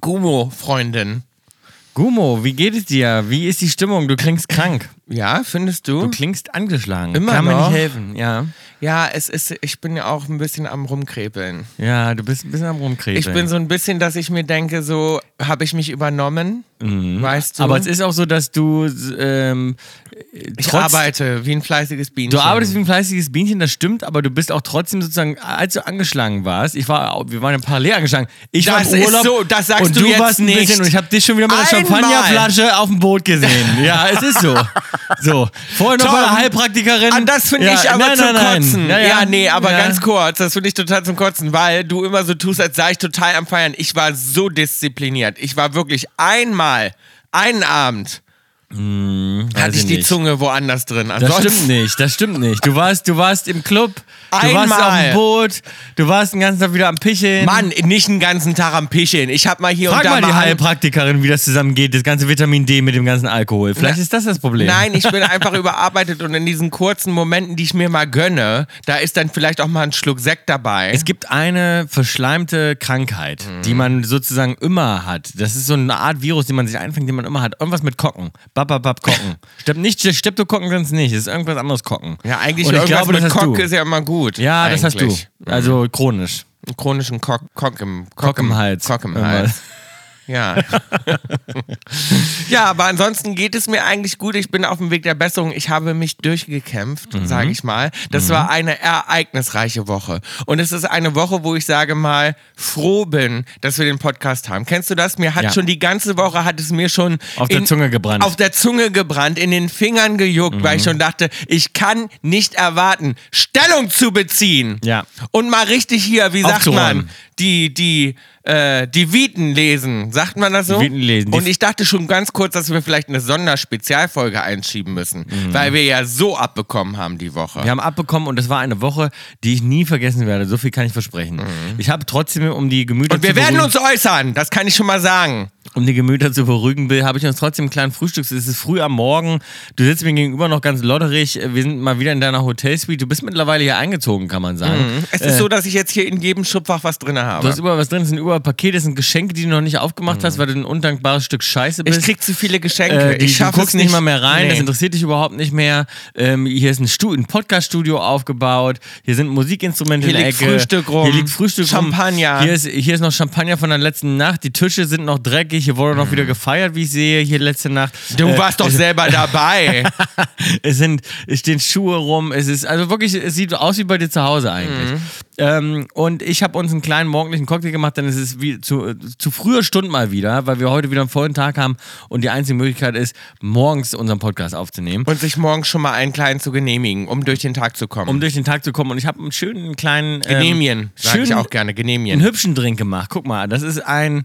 Gumo, Freundin. Gumo, wie geht es dir? Wie ist die Stimmung? Du klingst krank. Ja, findest du? Du klingst angeschlagen. Immer Kann mir noch? nicht helfen, ja. Ja, es ist, ich bin ja auch ein bisschen am Rumkrepeln. Ja, du bist ein bisschen am Rumkrebeln. Ich bin so ein bisschen, dass ich mir denke, so, habe ich mich übernommen? Weißt du? Aber es ist auch so, dass du ähm, ich arbeite wie ein fleißiges Bienchen. Du arbeitest wie ein fleißiges Bienchen, das stimmt, aber du bist auch trotzdem sozusagen, als du angeschlagen warst, ich war, wir waren ja parallel angeschlagen. Ich war Das im ist Urlaub so, das sagst und du du jetzt warst nicht. bisschen und ich habe dich schon wieder mit einer. Champagnerflasche auf dem Boot gesehen. Ja, es ist so. So, vorher noch bei der Heilpraktikerin. Ah, das finde ja, ich aber nein, zum nein, nein. Kotzen. Ja, Ja, ja. nee, aber ganz kurz, das finde ich total zum Kotzen, weil du immer so tust, als sei ich total am Feiern. Ich war so diszipliniert. Ich war wirklich einmal, einen Abend, Weiß hatte ich die nicht. Zunge woanders drin. Das Ansonsten- stimmt nicht, das stimmt nicht. Du warst, du warst im Club, du warst auf dem Boot, du warst den ganzen Tag wieder am Picheln. Mann, nicht den ganzen Tag am Picheln. Ich hab mal hier Frag und da mal die Heilpraktikerin, wie das zusammengeht, das ganze Vitamin D mit dem ganzen Alkohol. Vielleicht Na- ist das das Problem. Nein, ich bin einfach überarbeitet und in diesen kurzen Momenten, die ich mir mal gönne, da ist dann vielleicht auch mal ein Schluck Sekt dabei. Es gibt eine verschleimte Krankheit, die man sozusagen immer hat. Das ist so eine Art Virus, den man sich einfängt, den man immer hat. Irgendwas mit Kocken. Bababab Kocken. Stepp, nicht Streptokokken sind es nicht. Es ist irgendwas anderes Kocken. ja, eigentlich Und ich glaube, das Kock du. ist ja immer gut. Ja, das hast du. eigentlich. Also chronisch. Einen chronischen Kock, Kock im, Kock im Hals. Kock im. Hals. Ja. ja, aber ansonsten geht es mir eigentlich gut. Ich bin auf dem Weg der Besserung. Ich habe mich durchgekämpft, Mhm. sage ich mal. Das war eine ereignisreiche Woche. Und es ist eine Woche, wo ich sage mal, froh bin, dass wir den Podcast haben. Kennst du das? Mir hat Ja. schon die ganze Woche, hat es mir schon Auf der Zunge gebrannt. Auf der Zunge gebrannt, in den Fingern gejuckt, weil ich Mhm. schon dachte, ich kann nicht erwarten, Stellung zu beziehen. Ja. Und mal richtig hier, wie sagt Aufzuräumen. man, die, die, äh, die Viten lesen. Sagt man das so? Die Viten lesen. Und ich dachte schon ganz kurz, dass wir vielleicht eine Sonderspezialfolge einschieben müssen, weil wir ja so abbekommen haben die Woche. Mhm. Wir haben abbekommen und das war eine Woche, die ich nie vergessen werde. So viel kann ich versprechen. Ich habe trotzdem, um die Gemüter Und wir werden uns äußern, das kann ich schon mal sagen. Um die Gemüter zu beruhigen will, habe ich uns trotzdem einen kleinen Frühstücks. Es ist früh am Morgen. Du sitzt mir gegenüber noch ganz lotterig. Wir sind mal wieder in deiner Hotelsuite. Du bist mittlerweile hier eingezogen, kann man sagen. Es ist so, dass ich jetzt hier in jedem Schubfach was drin habe. Du hast überall was drin, es sind überall Pakete, es sind Geschenke, die du noch nicht aufgemacht hast, weil du ein undankbares Stück Scheiße bist. ich krieg zu viele Geschenke. Äh, die, ich du schaffe guckst es nicht mal mehr rein, Nee. das interessiert dich überhaupt nicht mehr. Ähm, hier ist ein, Stu ein Podcast-Studio aufgebaut, hier sind Musikinstrumente Hier in der liegt Ecke. Frühstück rum, Hier liegt Frühstück Champagner. rum. Hier ist, hier ist noch Champagner von der letzten Nacht. Die Tische sind noch dreckig, hier wurde noch wieder gefeiert, wie ich sehe, hier letzte Nacht. Du Äh, warst doch selber dabei. es sind, es stehen Schuhe rum. Es ist also wirklich, es sieht aus wie bei dir zu Hause eigentlich. Mhm. Ähm, und ich habe uns einen kleinen morgendlichen Cocktail gemacht, denn es ist wie zu, zu früher Stunde mal wieder, weil wir heute wieder einen vollen Tag haben und die einzige Möglichkeit ist, morgens unseren Podcast aufzunehmen. Und sich morgens schon mal einen kleinen zu genehmigen, um durch den Tag zu kommen. um durch den Tag zu kommen. Und ich habe einen schönen kleinen. Ähm, Genehmien, sage ich auch gerne, Genehmien. einen hübschen Drink gemacht. Guck mal, das ist ein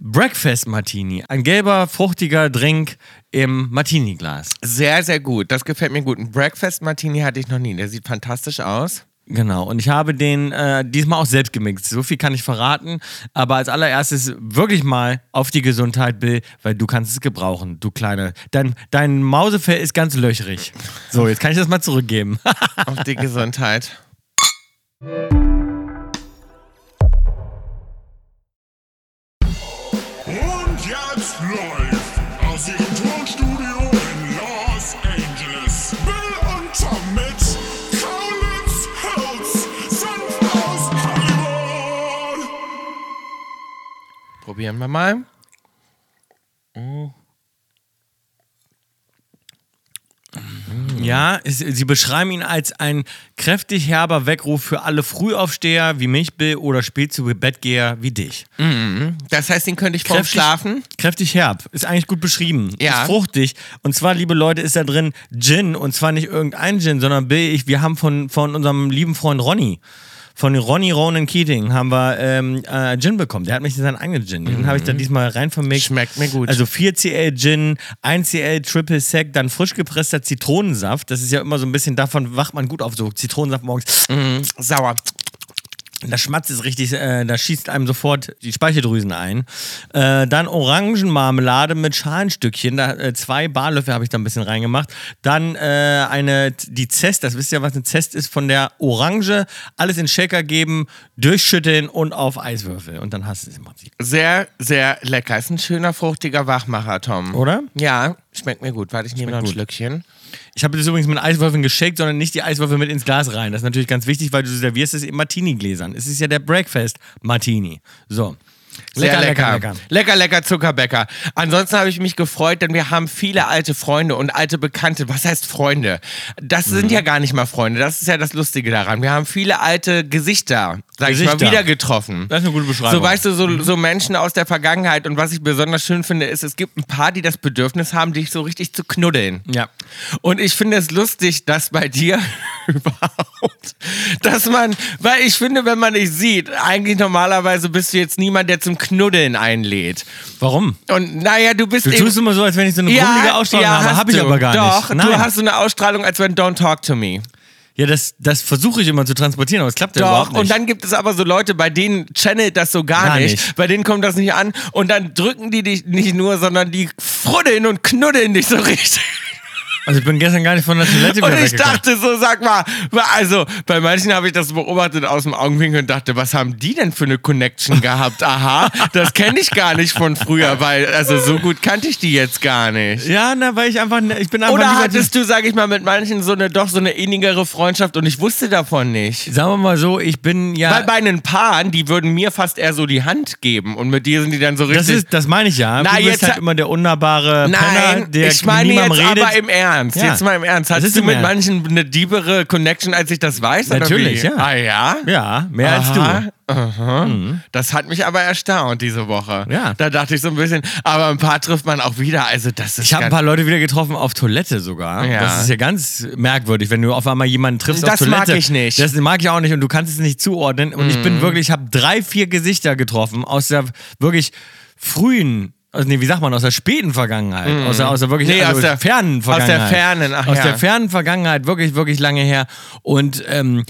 Breakfast Martini. Ein gelber, fruchtiger Drink im Martini-Glas. Sehr, sehr gut. Das gefällt mir gut. Ein Breakfast Martini hatte ich noch nie. Der sieht fantastisch aus. Genau, und ich habe den äh, diesmal auch selbst gemixt. So viel kann ich verraten. Aber als allererstes wirklich mal auf die Gesundheit, Bill, weil du kannst es gebrauchen, du kleine. Dein, dein Mausefell ist ganz löchrig. So, jetzt kann ich das mal zurückgeben. Auf die Gesundheit. Probieren wir mal. Ja, es, sie beschreiben ihn als ein kräftig herber Weckruf für alle Frühaufsteher wie mich, Bill, oder spät zu Bettgeher wie dich. Das heißt, den könnte ich vorm Schlafen. Kräftig herb. Ist eigentlich gut beschrieben. Ja. Ist fruchtig. Und zwar, liebe Leute, ist da drin Gin. Und zwar nicht irgendein Gin, sondern Bill, ich, wir haben von, von unserem lieben Freund Ronny. Von Ronny Ronan Keating haben wir ähm, äh, Gin bekommen. Der hat mich seinen eigenen Gin. Den habe ich da diesmal rein vermixt. Schmeckt mir gut. Also 4cl Gin, 1cl Triple Sec, dann frisch gepresster Zitronensaft. Das ist ja immer so ein bisschen davon, wacht man gut auf, so Zitronensaft morgens. Sauer. Das Schmatz ist richtig, äh, da schießt einem sofort die Speicheldrüsen ein. Äh, dann Orangenmarmelade mit Schalenstückchen. Da, äh, zwei Barlöffel habe ich da ein bisschen reingemacht. Dann äh, eine, die Zest, das wisst ihr, was eine Zest ist, von der Orange. Alles in Shaker geben, durchschütteln und auf Eiswürfel. Und dann hast du es im Prinzip. Sehr, sehr lecker. Ist ein schöner, fruchtiger Wachmacher, Tom. Oder? Ja, schmeckt mir gut. Warte, ich nehme noch ein gut. Schlückchen. Ich habe das übrigens mit Eiswürfeln geschickt, sondern nicht die Eiswürfel mit ins Glas rein. Das ist natürlich ganz wichtig, weil du servierst es in Martini-Gläsern. Es ist ja der Breakfast Martini. So. Sehr lecker. Lecker, lecker, Zuckerbäcker. Ansonsten habe ich mich gefreut, denn wir haben viele alte Freunde und alte Bekannte. Was heißt Freunde? Das Mhm. sind ja gar nicht mal Freunde. Das ist ja das Lustige daran. Wir haben viele alte Gesichter, sag ich mal, Gesichter. wieder getroffen. Das ist eine gute Beschreibung. So, weißt du, so, so Menschen aus der Vergangenheit. Und was ich besonders schön finde, ist, es gibt ein paar, die das Bedürfnis haben, dich so richtig zu knuddeln. Ja. Und ich finde es lustig, dass bei dir überhaupt, dass man, weil ich finde, wenn man dich sieht, eigentlich normalerweise bist du jetzt niemand, der zum Knuddeln einlädt. Warum? Und naja, du bist Du eben- tust immer so, als wenn ich so eine grummelige Ausstrahlung habe. hast Habe ich du. aber gar Doch, nicht. du Nein. hast so eine Ausstrahlung, als wenn Don't Talk to Me. Ja, das, das versuche ich immer zu transportieren, aber es klappt ja Doch, überhaupt nicht. und dann gibt es aber so Leute, bei denen channelt das so gar, Gar nicht. nicht. Bei denen kommt das nicht an und dann drücken die dich nicht nur, sondern die fruddeln und knuddeln dich so richtig. Also ich bin gestern gar nicht von der Toilette Und ich dachte so, sag mal, also bei manchen habe ich das beobachtet aus dem Augenwinkel und dachte, was haben die denn für eine Connection gehabt? Aha, das kenne ich gar nicht von früher, weil also so gut kannte ich die jetzt gar nicht. Ja, na, weil ich einfach, ich bin einfach Oder hattest du, sag ich mal, mit manchen so eine doch so eine innigere Freundschaft und ich wusste davon nicht? Sagen wir mal so, ich bin ja. Weil bei einen Paaren, die würden mir fast eher so die Hand geben und mit dir sind die dann so richtig. das, ist, das meine ich ja. Na, du bist jetzt halt ha- immer der unnahbare Penner, Nein, der ich meine jetzt redet. aber im Ernst. Ja. Jetzt mal im Ernst. Das Hast ist du mit Ernst. manchen eine diebere Connection, als ich das weiß? Natürlich, ja. Ah ja? ja, mehr als Aha, du. aha. Das hat mich aber erstaunt diese Woche. Ja. Da dachte ich so ein bisschen, aber ein paar trifft man auch wieder. Also das ist Ich habe ein paar Leute wieder getroffen auf Toilette sogar. Ja. Das ist ja ganz merkwürdig, wenn du auf einmal jemanden triffst auf Das Toilette. mag ich nicht. Das mag ich auch nicht und du kannst es nicht zuordnen. Und ich bin wirklich, ich habe drei, vier Gesichter getroffen aus der wirklich frühen, also nee, wie sagt man, aus der späten Vergangenheit. Aus, der, aus der wirklich Nee, also aus der- fernen aus der Vergangenheit. fernen, ach Aus ja. der fernen Vergangenheit, wirklich, wirklich lange her. Und ähm,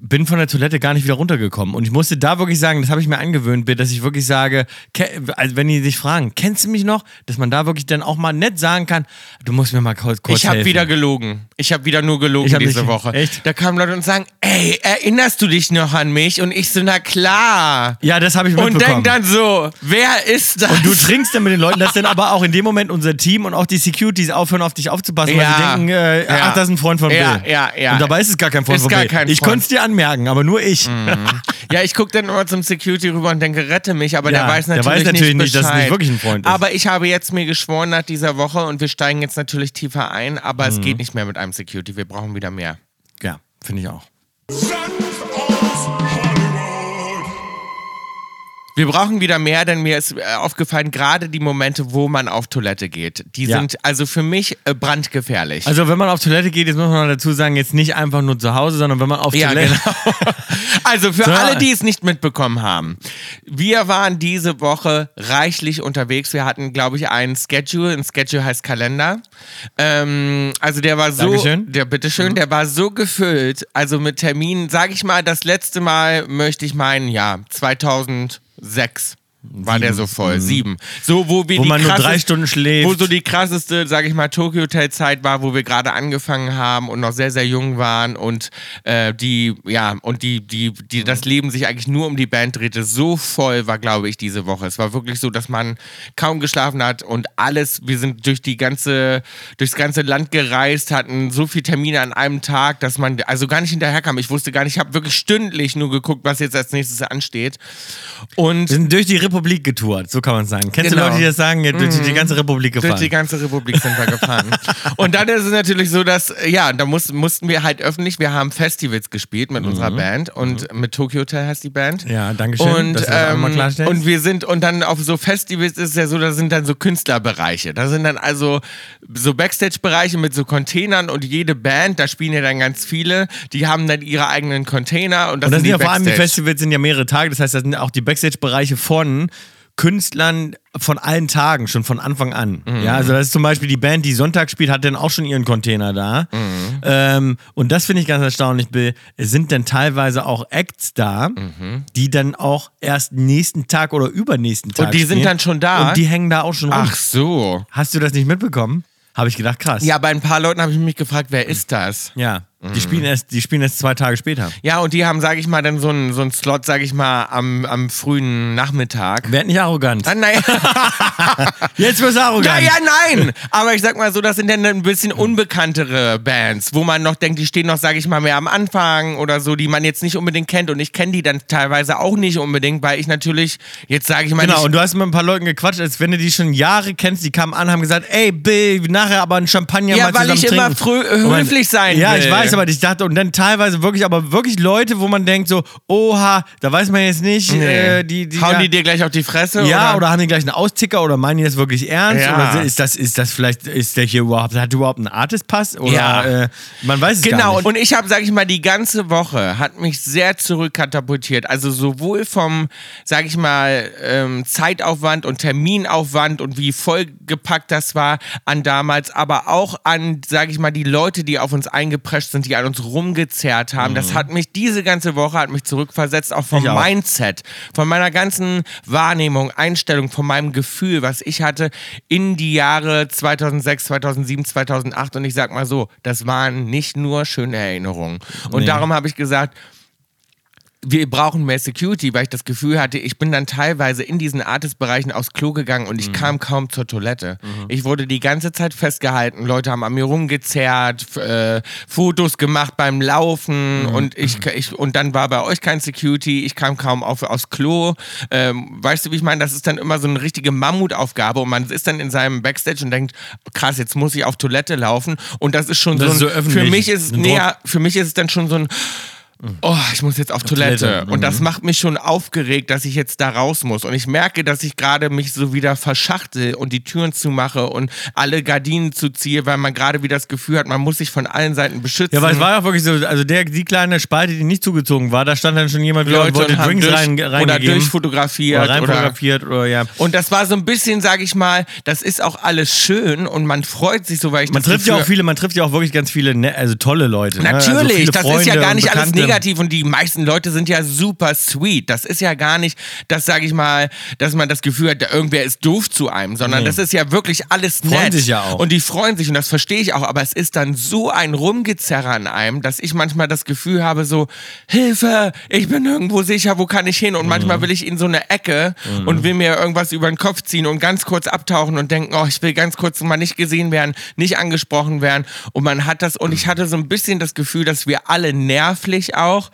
bin von der Toilette gar nicht wieder runtergekommen. Und ich musste da wirklich sagen, das habe ich mir angewöhnt, dass ich wirklich sage, also wenn die sich fragen, kennst du mich noch? Dass man da wirklich dann auch mal nett sagen kann, du musst mir mal kurz, kurz Ich habe wieder gelogen. Ich habe wieder nur gelogen Ich diese nicht- Woche. echt? Da kamen Leute und sagen, ey, erinnerst du dich noch an mich? Und ich so, na klar. Ja, das habe ich Und mitbekommen. denk dann so, wer ist das? und du trinkst dann mit den Leuten, dass dann aber auch in dem Moment unser Team und auch die Securities aufhören, auf dich aufzupassen, weil Ja. sie denken, äh, Ja. ach, das ist ein Freund von Ja, Bill. ja, ja. Und dabei ist es gar kein Freund Ist von gar Bill. kein ich Freund. konnte es dir anmerken, aber nur ich. Ja, ich gucke dann immer zum Security rüber und denke, rette mich, aber Ja, der weiß der natürlich, weiß natürlich nicht, nicht, dass es nicht wirklich ein Freund ist. Aber ich habe jetzt mir geschworen nach dieser Woche und wir steigen jetzt natürlich tiefer ein, aber Mhm. es geht nicht mehr mit einem Security, wir brauchen wieder mehr. Ja, finde ich auch. Aus Hollywood. Wir brauchen wieder mehr, denn mir ist äh, aufgefallen, gerade die Momente, wo man auf Toilette geht, die Ja. sind also für mich äh, brandgefährlich. Also wenn man auf Toilette geht, jetzt muss man dazu sagen, jetzt nicht einfach nur zu Hause, sondern wenn man auf Ja, Toilette... genau. Also für So. alle, die es nicht mitbekommen haben. Wir waren diese Woche reichlich unterwegs. Wir hatten, glaube ich, einen Schedule. Ein Schedule heißt Kalender. Ähm, also der war so, Dankeschön. der bitteschön, der war so gefüllt. Also mit Terminen, sage ich mal, das letzte Mal möchte ich meinen, ja, 2006 war der so voll. Sieben. So, wo wir Wo man nur drei Stunden schläft. Wo so die krasseste, sage ich mal, Tokyo Hotel Zeit war, wo wir gerade angefangen haben und noch sehr, sehr jung waren und äh, die, ja, und die, die, die, das Leben sich eigentlich nur um die Band drehte. So voll war, glaube ich, diese Woche. Es war wirklich so, dass man kaum geschlafen hat und alles, wir sind durch die ganze, durchs ganze Land gereist, hatten so viele Termine an einem Tag, dass man also gar nicht hinterherkam. Ich wusste gar nicht, ich habe wirklich stündlich nur geguckt, was jetzt als nächstes ansteht. Und Wir sind durch die Republik getourt, so kann man sagen. Kennst Genau. du Leute, die das sagen? Ja, durch die ganze Republik gefahren. Durch die ganze Republik sind wir gefahren. Und dann ist es natürlich so, dass, ja, da muss, mussten wir halt öffentlich, wir haben Festivals gespielt mit unserer Band und mit Tokyo Hotel heißt die Band. Mhm. Ja, danke schön, Und, ähm, und wir sind, und dann auf so Festivals ist es ja so, da sind dann so Künstlerbereiche. Da sind dann also so Backstage-Bereiche mit so Containern und jede Band, da spielen ja dann ganz viele, die haben dann ihre eigenen Container und das, Und das sind ja vor allem die. Festivals sind ja mehrere Tage, das heißt, das sind auch die Backstage-Bereiche von Künstlern von allen Tagen, schon von Anfang an. Mhm. Ja, also das ist zum Beispiel die Band, die Sonntag spielt, hat dann auch schon ihren Container da. Mhm. Ähm, und das finde ich ganz erstaunlich, Bill. Es sind dann teilweise auch Acts da, Mhm. die dann auch erst nächsten Tag oder übernächsten Tag Und die sind dann schon da? Und die hängen da auch schon rum. Ach so. Hast du das nicht mitbekommen? Habe ich gedacht, krass. Ja, bei ein paar Leuten habe ich mich gefragt, wer ist das? Ja. Die spielen erst, die spielen erst zwei Tage später. Ja, und die haben, sage ich mal, dann so einen so einen Slot, sage ich mal, am, am frühen Nachmittag. Werd nicht arrogant. Ah, naja. Jetzt wirst du arrogant. Ja, ja, nein! Aber ich sag mal so, das sind dann ein bisschen unbekanntere Bands, wo man noch denkt, die stehen noch, sage ich mal, mehr am Anfang oder so, die man jetzt nicht unbedingt kennt. Und ich kenne die dann teilweise auch nicht unbedingt, weil ich natürlich, jetzt sage ich mal, Genau, und du hast mit ein paar Leuten gequatscht, als wenn du die schon Jahre kennst, die kamen an, haben gesagt, ey Bill, nachher aber ein Champagner Ja, mal weil zusammen ich immer trinken. frö- Und man- höflich sein Ja, will. ich weiß, aber ich dachte, und dann teilweise wirklich, aber wirklich Leute, wo man denkt so, oha, da weiß man jetzt nicht, nee. äh, die, die hauen ja, die dir gleich auf die Fresse? ja, oder? oder haben die gleich einen Austicker oder meinen die das wirklich ernst? Ja. Oder ist das, ist das vielleicht, ist der hier überhaupt, hat überhaupt einen Artist-Pass? Oder Ja. äh, man weiß es gar Genau, nicht. und ich habe, sag ich mal, die ganze Woche hat mich sehr zurückkatapultiert. Also sowohl vom, sag ich mal, ähm, Zeitaufwand und Terminaufwand und wie vollgepackt das war an damals, aber auch an, sag ich mal, die Leute, die auf uns eingeprescht sind, die an uns rumgezerrt haben. Das hat mich, diese ganze Woche hat mich zurückversetzt, auch vom Mhm. Ich auch. Mindset, von meiner ganzen Wahrnehmung, Einstellung, von meinem Gefühl, was ich hatte in die Jahre 2006, 2007, 2008 und ich sag mal so, das waren nicht nur schöne Erinnerungen. Und Nee. darum habe ich gesagt, wir brauchen mehr Security, weil ich das Gefühl hatte, ich bin dann teilweise in diesen Artist-Bereichen aufs Klo gegangen und Mhm. ich kam kaum zur Toilette. Ich wurde die ganze Zeit festgehalten, Leute haben an mir rumgezerrt, äh, Fotos gemacht beim Laufen Mhm. und ich, ich und dann war bei euch kein Security, ich kam kaum auf, aufs Klo. Ähm, weißt du, wie ich meine? Das ist dann immer so eine richtige Mammutaufgabe und man ist dann in seinem Backstage und denkt, krass, jetzt muss ich auf Toilette laufen und das ist schon Das so, ist ein, so für mich ist es näher, für mich ist es dann schon so ein Oh, ich muss jetzt auf, Toilette. Toilette, mhm. Und das macht mich schon aufgeregt, dass ich jetzt da raus muss. Und ich merke, dass ich gerade mich so wieder verschachtel und die Türen zumache und alle Gardinen zuziehe, weil man gerade wieder das Gefühl hat, man muss sich von allen Seiten beschützen. Ja, weil es war ja wirklich so, also der, die kleine Spalte, die nicht zugezogen war, da stand dann schon jemand wieder und Leute wollte und Drinks durch, rein, oder reingegeben. durchfotografiert. oder rein oder oder ja. und das war so ein bisschen, sage ich mal, das ist auch alles schön und man freut sich so, weil ich Man trifft ja Gefühl- auch viele, man trifft ja auch wirklich ganz viele, ne, also tolle Leute. Ne? Also Natürlich, das ist ja Freunde gar nicht alles Bekannte. Negativ und die meisten Leute sind ja super sweet. Das ist ja gar nicht, das sage ich mal, dass man das Gefühl hat, irgendwer ist doof zu einem, sondern Nee. das ist ja wirklich alles Freuen nett. sich ja auch. Und die freuen sich und das verstehe ich auch, aber es ist dann so ein Rumgezerrer an einem, dass ich manchmal das Gefühl habe, so, Hilfe, ich bin irgendwo sicher, wo kann ich hin? Und Mhm. manchmal will ich in so eine Ecke und will mir irgendwas über den Kopf ziehen und ganz kurz abtauchen und denken, oh, ich will ganz kurz mal nicht gesehen werden, nicht angesprochen werden. Und man hat das, und ich hatte so ein bisschen das Gefühl, dass wir alle nervlich auch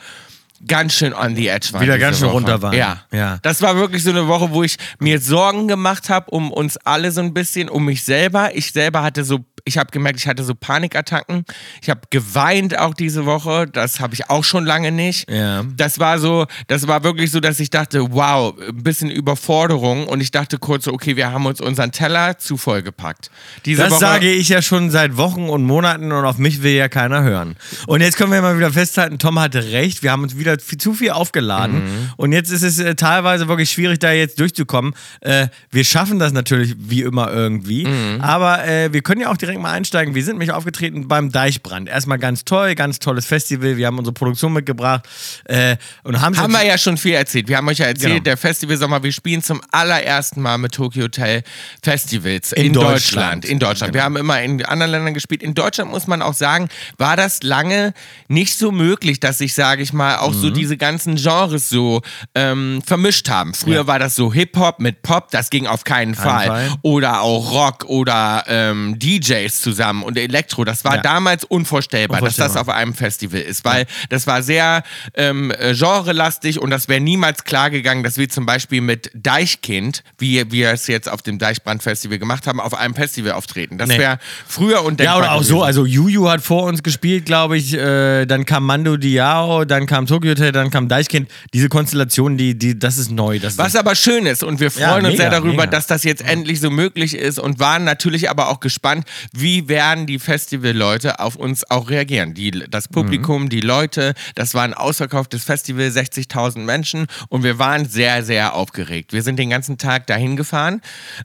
ganz schön on the edge waren. Wieder ganz schön Woche. runter waren. Ja. Ja. Das war wirklich so eine Woche, wo ich mir Sorgen gemacht habe um uns alle so ein bisschen, um mich selber. Ich selber hatte so, ich habe gemerkt, ich hatte so Panikattacken. Ich habe geweint auch diese Woche. Das habe ich auch schon lange nicht. Ja. Das war so, das war wirklich so, dass ich dachte, wow, ein bisschen Überforderung. Und ich dachte kurz so, okay, wir haben uns unseren Teller zu voll gepackt. Diese Das Woche, sage ich ja schon seit Wochen und Monaten und auf mich will ja keiner hören. Und jetzt können wir mal wieder festhalten, Tom hatte recht, wir haben uns wieder viel, zu viel aufgeladen Mhm. und jetzt ist es äh, teilweise wirklich schwierig, da jetzt durchzukommen. Äh, wir schaffen das natürlich wie immer irgendwie, Mhm. aber äh, wir können ja auch direkt mal einsteigen. Wir sind nämlich aufgetreten beim Deichbrand. Erstmal ganz toll, ganz tolles Festival, wir haben unsere Produktion mitgebracht äh, und haben, Haben wir ja schon viel erzählt. Wir haben euch ja erzählt, Genau. der Festival Sommer, wir spielen zum allerersten Mal mit Tokyo Hotel Festivals in, In Deutschland. Deutschland. In Deutschland. Wir haben immer in anderen Ländern gespielt. In Deutschland muss man auch sagen, war das lange nicht so möglich, dass sich, sage ich mal, auch Mhm. so diese ganzen Genres so ähm, vermischt haben. Früher Ja. war das so Hip-Hop mit Pop, das ging auf keinen Fall. Fall. Oder auch Rock oder ähm, DJs zusammen und Elektro. Das war Ja. damals unvorstellbar, dass das Unvorstellbar. auf einem Festival ist, weil das war sehr ähm, äh, genrelastig und das wäre niemals klar gegangen, dass wir zum Beispiel mit Deichkind, wie wir es jetzt auf dem Deichbrand-Festival gemacht haben, auf einem Festival auftreten. Das Nee. wäre früher und Ja, oder auch so, also Juju hat vor uns gespielt, glaube ich, äh, dann kam Mando Diao, dann kam Tokyo Hotel, dann kam Deichkind. Diese Konstellation, die, die, das ist neu. Das Was ist, aber schön ist und wir Ja, freuen uns mega, sehr darüber, mega. dass das jetzt endlich so möglich ist und waren natürlich aber auch gespannt, wie werden die Festivalleute auf uns auch reagieren. Die, das Publikum, die Leute, das war ein ausverkauftes Festival, 60.000 Menschen und wir waren sehr, sehr aufgeregt. Wir sind den ganzen Tag dahin gefahren.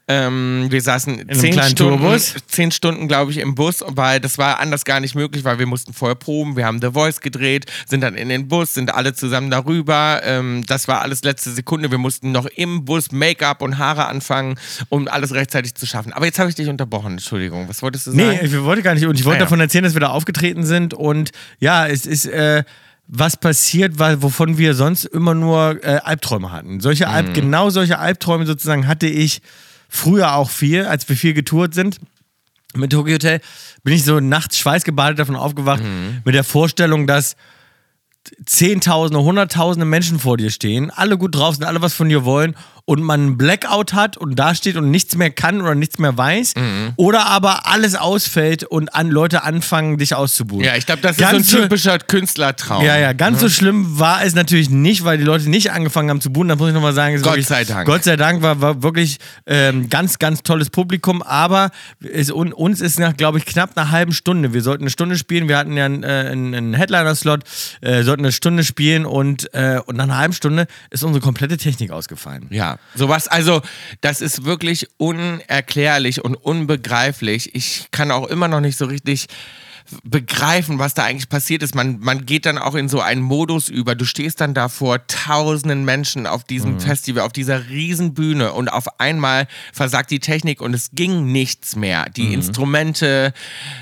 Ähm, wir saßen zehn Stunden, Tourbus? zehn Stunden, glaube ich, im Bus, weil das war anders gar nicht möglich, weil wir mussten vorher proben. Wir haben The Voice gedreht, sind dann in den Bus, sind alle zusammen darüber. Ähm, das war alles letzte Sekunde. Wir mussten noch im Bus Make-up und Haare anfangen, um alles rechtzeitig zu schaffen. Aber jetzt habe ich dich unterbrochen. Entschuldigung. Was wolltest du sagen? Nee, ich wollte gar nicht. Und ich wollte Ah, ja. davon erzählen, dass wir da aufgetreten sind. Und ja, es ist äh, was passiert, weil, wovon wir sonst immer nur äh, Albträume hatten. Solche Mhm. Alb, genau solche Albträume sozusagen hatte ich früher auch viel, als wir viel getourt sind. Mit Tokyo Hotel bin ich so nachts schweißgebadet davon aufgewacht, Mhm. mit der Vorstellung, dass Zehntausende, Hunderttausende Menschen vor dir stehen, alle gut drauf sind, alle was von dir wollen und man einen Blackout hat und da steht und nichts mehr kann oder nichts mehr weiß Mhm. oder aber alles ausfällt und an Leute anfangen, dich auszubuhen. Ja, ich glaube, das Ganz ist so ein typischer Künstlertraum. Ja, ja, ganz so schlimm war es natürlich nicht, weil die Leute nicht angefangen haben zu buhen. Da muss ich nochmal sagen, Gott wirklich, sei Dank. Gott sei Dank war, war wirklich ähm, ganz, ganz tolles Publikum. Aber es, un, uns ist nach, glaube ich, knapp einer halben Stunde. Wir sollten eine Stunde spielen. Wir hatten ja einen, äh, einen Headliner-Slot, äh, sollten eine Stunde spielen und, äh, und nach einer halben Stunde ist unsere komplette Technik ausgefallen. Ja, sowas, also das ist wirklich unerklärlich und unbegreiflich. Ich kann auch immer noch nicht so richtig begreifen, was da eigentlich passiert ist. Man, man geht dann auch in so einen Modus über. Du stehst dann da vor tausenden Menschen auf diesem Mhm. Festival, auf dieser riesen Bühne und auf einmal versagt die Technik und es ging nichts mehr. Die Instrumente,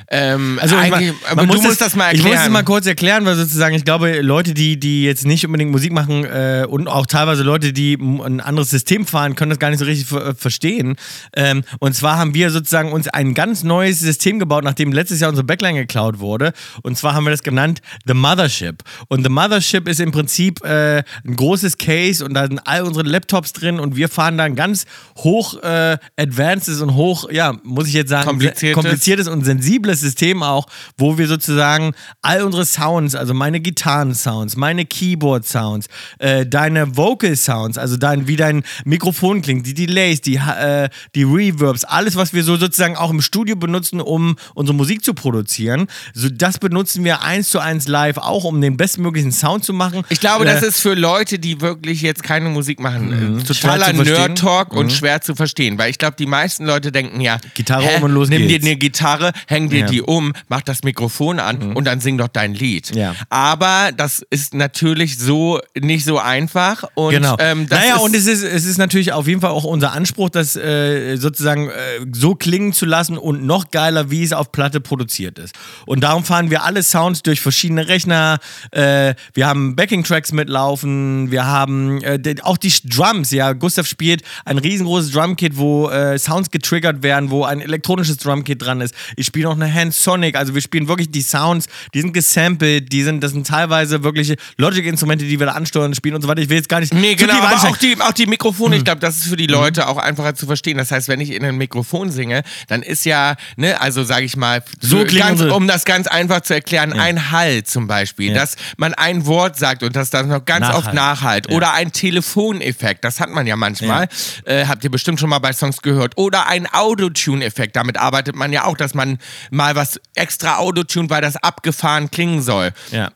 ähm, Also ich eigentlich, mein, man muss musst das mal Ich erklären. muss es mal kurz erklären, weil sozusagen, ich glaube, Leute, die, die jetzt nicht unbedingt Musik machen äh, und auch teilweise Leute, die ein anderes System fahren, können das gar nicht so richtig äh, verstehen. Ähm, und zwar haben wir sozusagen uns ein ganz neues System gebaut, nachdem letztes Jahr unsere Backline geklaut wurde. Und zwar haben wir das genannt The Mothership. Und The Mothership ist im Prinzip äh, ein großes Case und da sind all unsere Laptops drin und wir fahren da ein ganz hoch äh, advancedes und hoch, ja, muss ich jetzt sagen, Kompliziertes. kompliziertes und sensibles System auch, wo wir sozusagen all unsere Sounds, also meine Gitarren-Sounds, meine Keyboard-Sounds, äh, deine Vocal-Sounds, also dein, wie dein Mikrofon klingt, die Delays, die, äh, die Reverbs, alles, was wir so sozusagen auch im Studio benutzen, um unsere Musik zu produzieren, so das benutzen wir eins zu eins live auch, um den bestmöglichen Sound zu machen. Ich glaube, Äh, das ist für Leute, die wirklich jetzt keine Musik machen, äh, Schwer totaler verstehen. Mhm. Nerd-Talk und schwer zu verstehen. Weil ich glaube, die meisten Leute denken ja, Gitarre hä, um und los nimm geht's. dir eine Gitarre, häng dir Ja. Mhm. die um, mach das Mikrofon an und dann sing doch dein Lied. Ja. Aber das ist natürlich so nicht so einfach. Und, Genau. ähm, naja, und es ist, es ist natürlich auf jeden Fall auch unser Anspruch, das äh, sozusagen äh, so klingen zu lassen und noch geiler, wie es auf Platte produziert ist. Und darum fahren wir alle Sounds durch verschiedene Rechner. Äh, wir haben Backing-Tracks mitlaufen. Wir haben äh, auch die Drums. Ja, Gustav spielt ein riesengroßes Drumkit, wo äh, Sounds getriggert werden, wo ein elektronisches Drumkit dran ist. Ich spiele noch eine Hand Sonic. Also wir spielen wirklich die Sounds, die sind gesampelt, die sind, das sind teilweise wirkliche Logic-Instrumente, die wir da ansteuern, spielen und so weiter. Ich will jetzt gar nicht Nee, genau, aber auch die, auch die Mikrofone, Mhm. ich glaube, das ist für die Leute auch einfacher zu verstehen. Das heißt, wenn ich in ein Mikrofon singe, dann ist ja, ne, also sage ich mal, So klingen ganz, unsere- um das ganz einfach zu erklären, ein Hall zum Beispiel, Ja. dass man ein Wort sagt und das dann noch ganz Nachhalt. oft nachhalt. Ja. Oder ein Telefoneffekt, das hat man ja manchmal. Äh, habt ihr bestimmt schon mal bei Songs gehört. Oder ein Autotune-Effekt, damit arbeitet man ja auch, dass man mal was extra Autotune, weil das abgefahren klingen soll. Ja.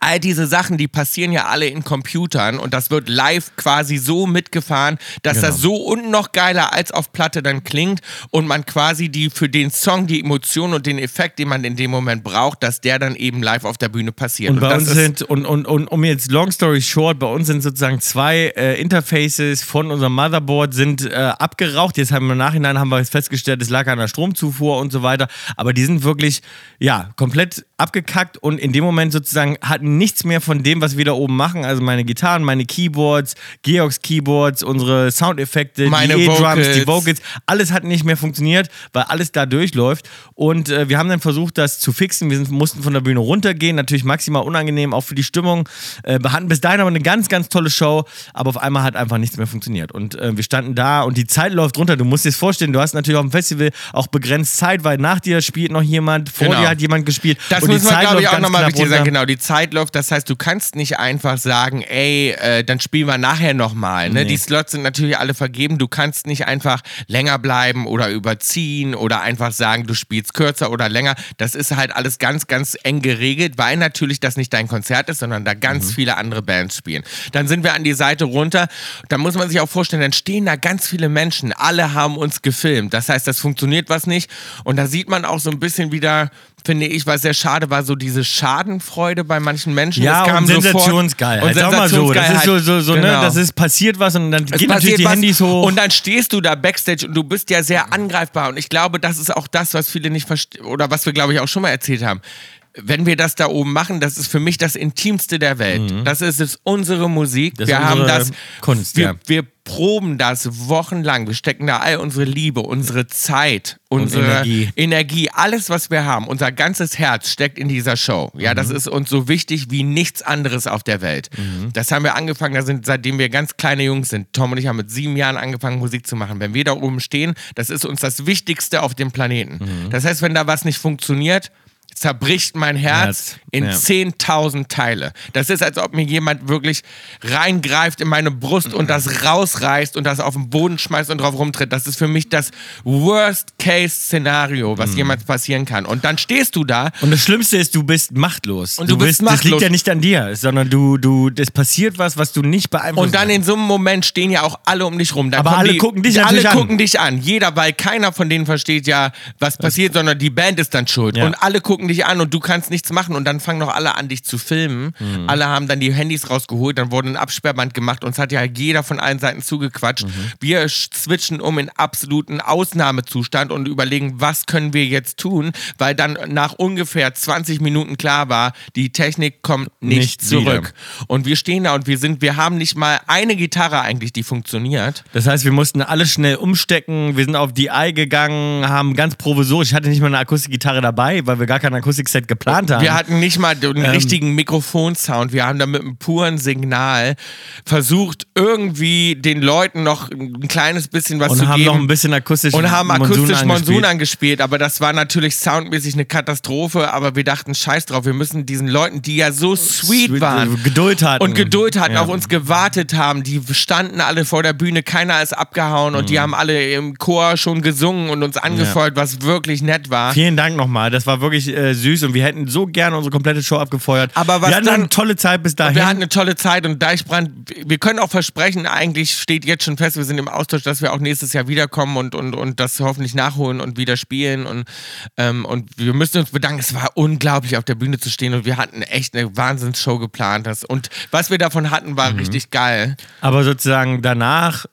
All diese Sachen, die passieren ja alle in Computern und das wird live quasi so mitgefahren, dass Genau. das so und noch geiler als auf Platte dann klingt und man quasi die für den Song die Emotion und den Effekt, den man in dem Moment braucht, dass der dann eben live auf der Bühne passiert. Und bei das uns sind, und, und, und um jetzt long story short, bei uns sind sozusagen zwei äh, Interfaces von unserem Motherboard sind äh, abgeraucht. Jetzt haben wir im Nachhinein haben wir festgestellt, es lag an der Stromzufuhr und so weiter. Aber die sind wirklich, ja, komplett abgekackt und in dem Moment sozusagen hatten nichts mehr von dem, was wir da oben machen. Also meine Gitarren, meine Keyboards, Georgs Keyboards, unsere Soundeffekte, Meine die E-Drums, die Vocals. Alles hat nicht mehr funktioniert, weil alles da durchläuft. Und äh, wir haben dann versucht, das zu fixen. Wir sind, mussten von der Bühne runtergehen, natürlich maximal unangenehm, auch für die Stimmung. Äh, wir hatten bis dahin aber eine ganz, ganz tolle Show, aber auf einmal hat einfach nichts mehr funktioniert. Und äh, wir standen da und die Zeit läuft runter. Du musst dir das vorstellen, du hast natürlich auf dem Festival auch begrenzt Zeit, weil nach dir spielt noch jemand, vor Genau. dir hat jemand gespielt. Das und muss die man, Zeit glaube ich, läuft auch nochmal wichtig sagen. Genau, die Zeit Zeit läuft. Das heißt, du kannst nicht einfach sagen, ey, äh, dann spielen wir nachher nochmal. Ne? Nee. Die Slots sind natürlich alle vergeben. Du kannst nicht einfach länger bleiben oder überziehen oder einfach sagen, du spielst kürzer oder länger. Das ist halt alles ganz, ganz eng geregelt, weil natürlich das nicht dein Konzert ist, sondern da ganz viele andere Bands spielen. Dann sind wir an die Seite runter. Da muss man sich auch vorstellen, dann stehen da ganz viele Menschen. Alle haben uns gefilmt. Das heißt, das funktioniert was nicht. Und da sieht man auch so ein bisschen wieder, finde ich, was sehr schade war, so diese Schadenfreude bei manchen Menschen. Ja, Es kam und sensationsgeil. Und Und Sag mal so, das ist so, so, so ne, Genau. das ist passiert was und dann Es gehen natürlich die was Handys hoch. Und dann stehst du da backstage und du bist ja sehr angreifbar. Und ich glaube, das ist auch das, was viele nicht verstehen, oder was wir, glaube ich, auch schon mal erzählt haben. Wenn wir das da oben machen, das ist für mich das Intimste der Welt. Das ist es, unsere Musik. Mhm. Das ist wir haben unsere das. Kunst, wir, ja. wir proben das wochenlang. Wir stecken da all unsere Liebe, unsere Zeit, unsere Energie. Energie, alles, was wir haben, unser ganzes Herz steckt in dieser Show. Ja, Mhm. das ist uns so wichtig wie nichts anderes auf der Welt. Das haben wir angefangen, da sind, seitdem wir ganz kleine Jungs sind. Tom und ich haben mit sieben Jahren angefangen, Musik zu machen. Wenn wir da oben stehen, das ist uns das Wichtigste auf dem Planeten. Mhm. Das heißt, wenn da was nicht funktioniert, zerbricht mein Herz in ja. 10.000 Teile. Das ist, als ob mir jemand wirklich reingreift in meine Brust und das rausreißt und das auf den Boden schmeißt und drauf rumtritt. Das ist für mich das Worst-Case-Szenario, was jemals passieren kann. Und dann stehst du da Und das Schlimmste ist, du bist machtlos. Und du bist Das liegt machtlos. ja nicht an dir, sondern du, du, es passiert was, was du nicht beeinflussen Und dann in so einem Moment stehen ja auch alle um dich rum. Dann Aber alle die, gucken dich Alle an. gucken dich an. Jeder, weil keiner von denen versteht ja, was passiert, sondern die Band ist dann schuld. Ja. Und alle gucken dich an und du kannst nichts machen. Und dann fangen noch alle an, dich zu filmen. Mhm. Alle haben dann die Handys rausgeholt, dann wurde ein Absperrband gemacht. Uns hat ja jeder von allen Seiten zugequatscht. Mhm. Wir switchen um in absoluten Ausnahmezustand und überlegen, was können wir jetzt tun, weil dann nach ungefähr 20 Minuten klar war, die Technik kommt nicht, Nicht zurück. Und wir stehen da und wir sind, wir haben nicht mal eine Gitarre eigentlich, die funktioniert. Das heißt, wir mussten alles schnell umstecken, wir sind auf DI gegangen, haben ganz provisorisch, ich hatte nicht mal eine Akustikgitarre dabei, weil wir gar kein Akustikset geplant haben. Wir hatten nicht mal den Ähm. richtigen Mikrofonsound. Wir haben da mit einem puren Signal versucht, irgendwie den Leuten noch ein kleines bisschen was und zu haben geben. noch ein bisschen akustisch und haben akustisch Monsun angespielt. angespielt, aber das war natürlich soundmäßig eine Katastrophe, aber wir dachten, scheiß drauf, wir müssen diesen Leuten, die ja so sweet, Sweet, waren äh, Geduld hatten. und Geduld hatten, Ja. auf uns gewartet haben, die standen alle vor der Bühne, keiner ist abgehauen und die Mhm. haben alle im Chor schon gesungen und uns angefeuert, was wirklich nett war. Vielen Dank nochmal, das war wirklich äh, süß und wir hätten so gerne unsere komplette Show abgefeuert. Aber was wir hatten dann- eine tolle Zeit bis dahin. Wir hatten eine tolle Zeit und Deichbrand, wir können auch versprechen, eigentlich steht jetzt schon fest, wir sind im Austausch, dass wir auch nächstes Jahr wiederkommen und, und, und das hoffentlich nachholen und wieder spielen. Und, ähm, und wir müssen uns bedanken, es war unglaublich auf der Bühne zu stehen und wir hatten echt eine Wahnsinnsshow geplant. Das, und was wir davon hatten, Mhm. war richtig geil. Aber sozusagen danach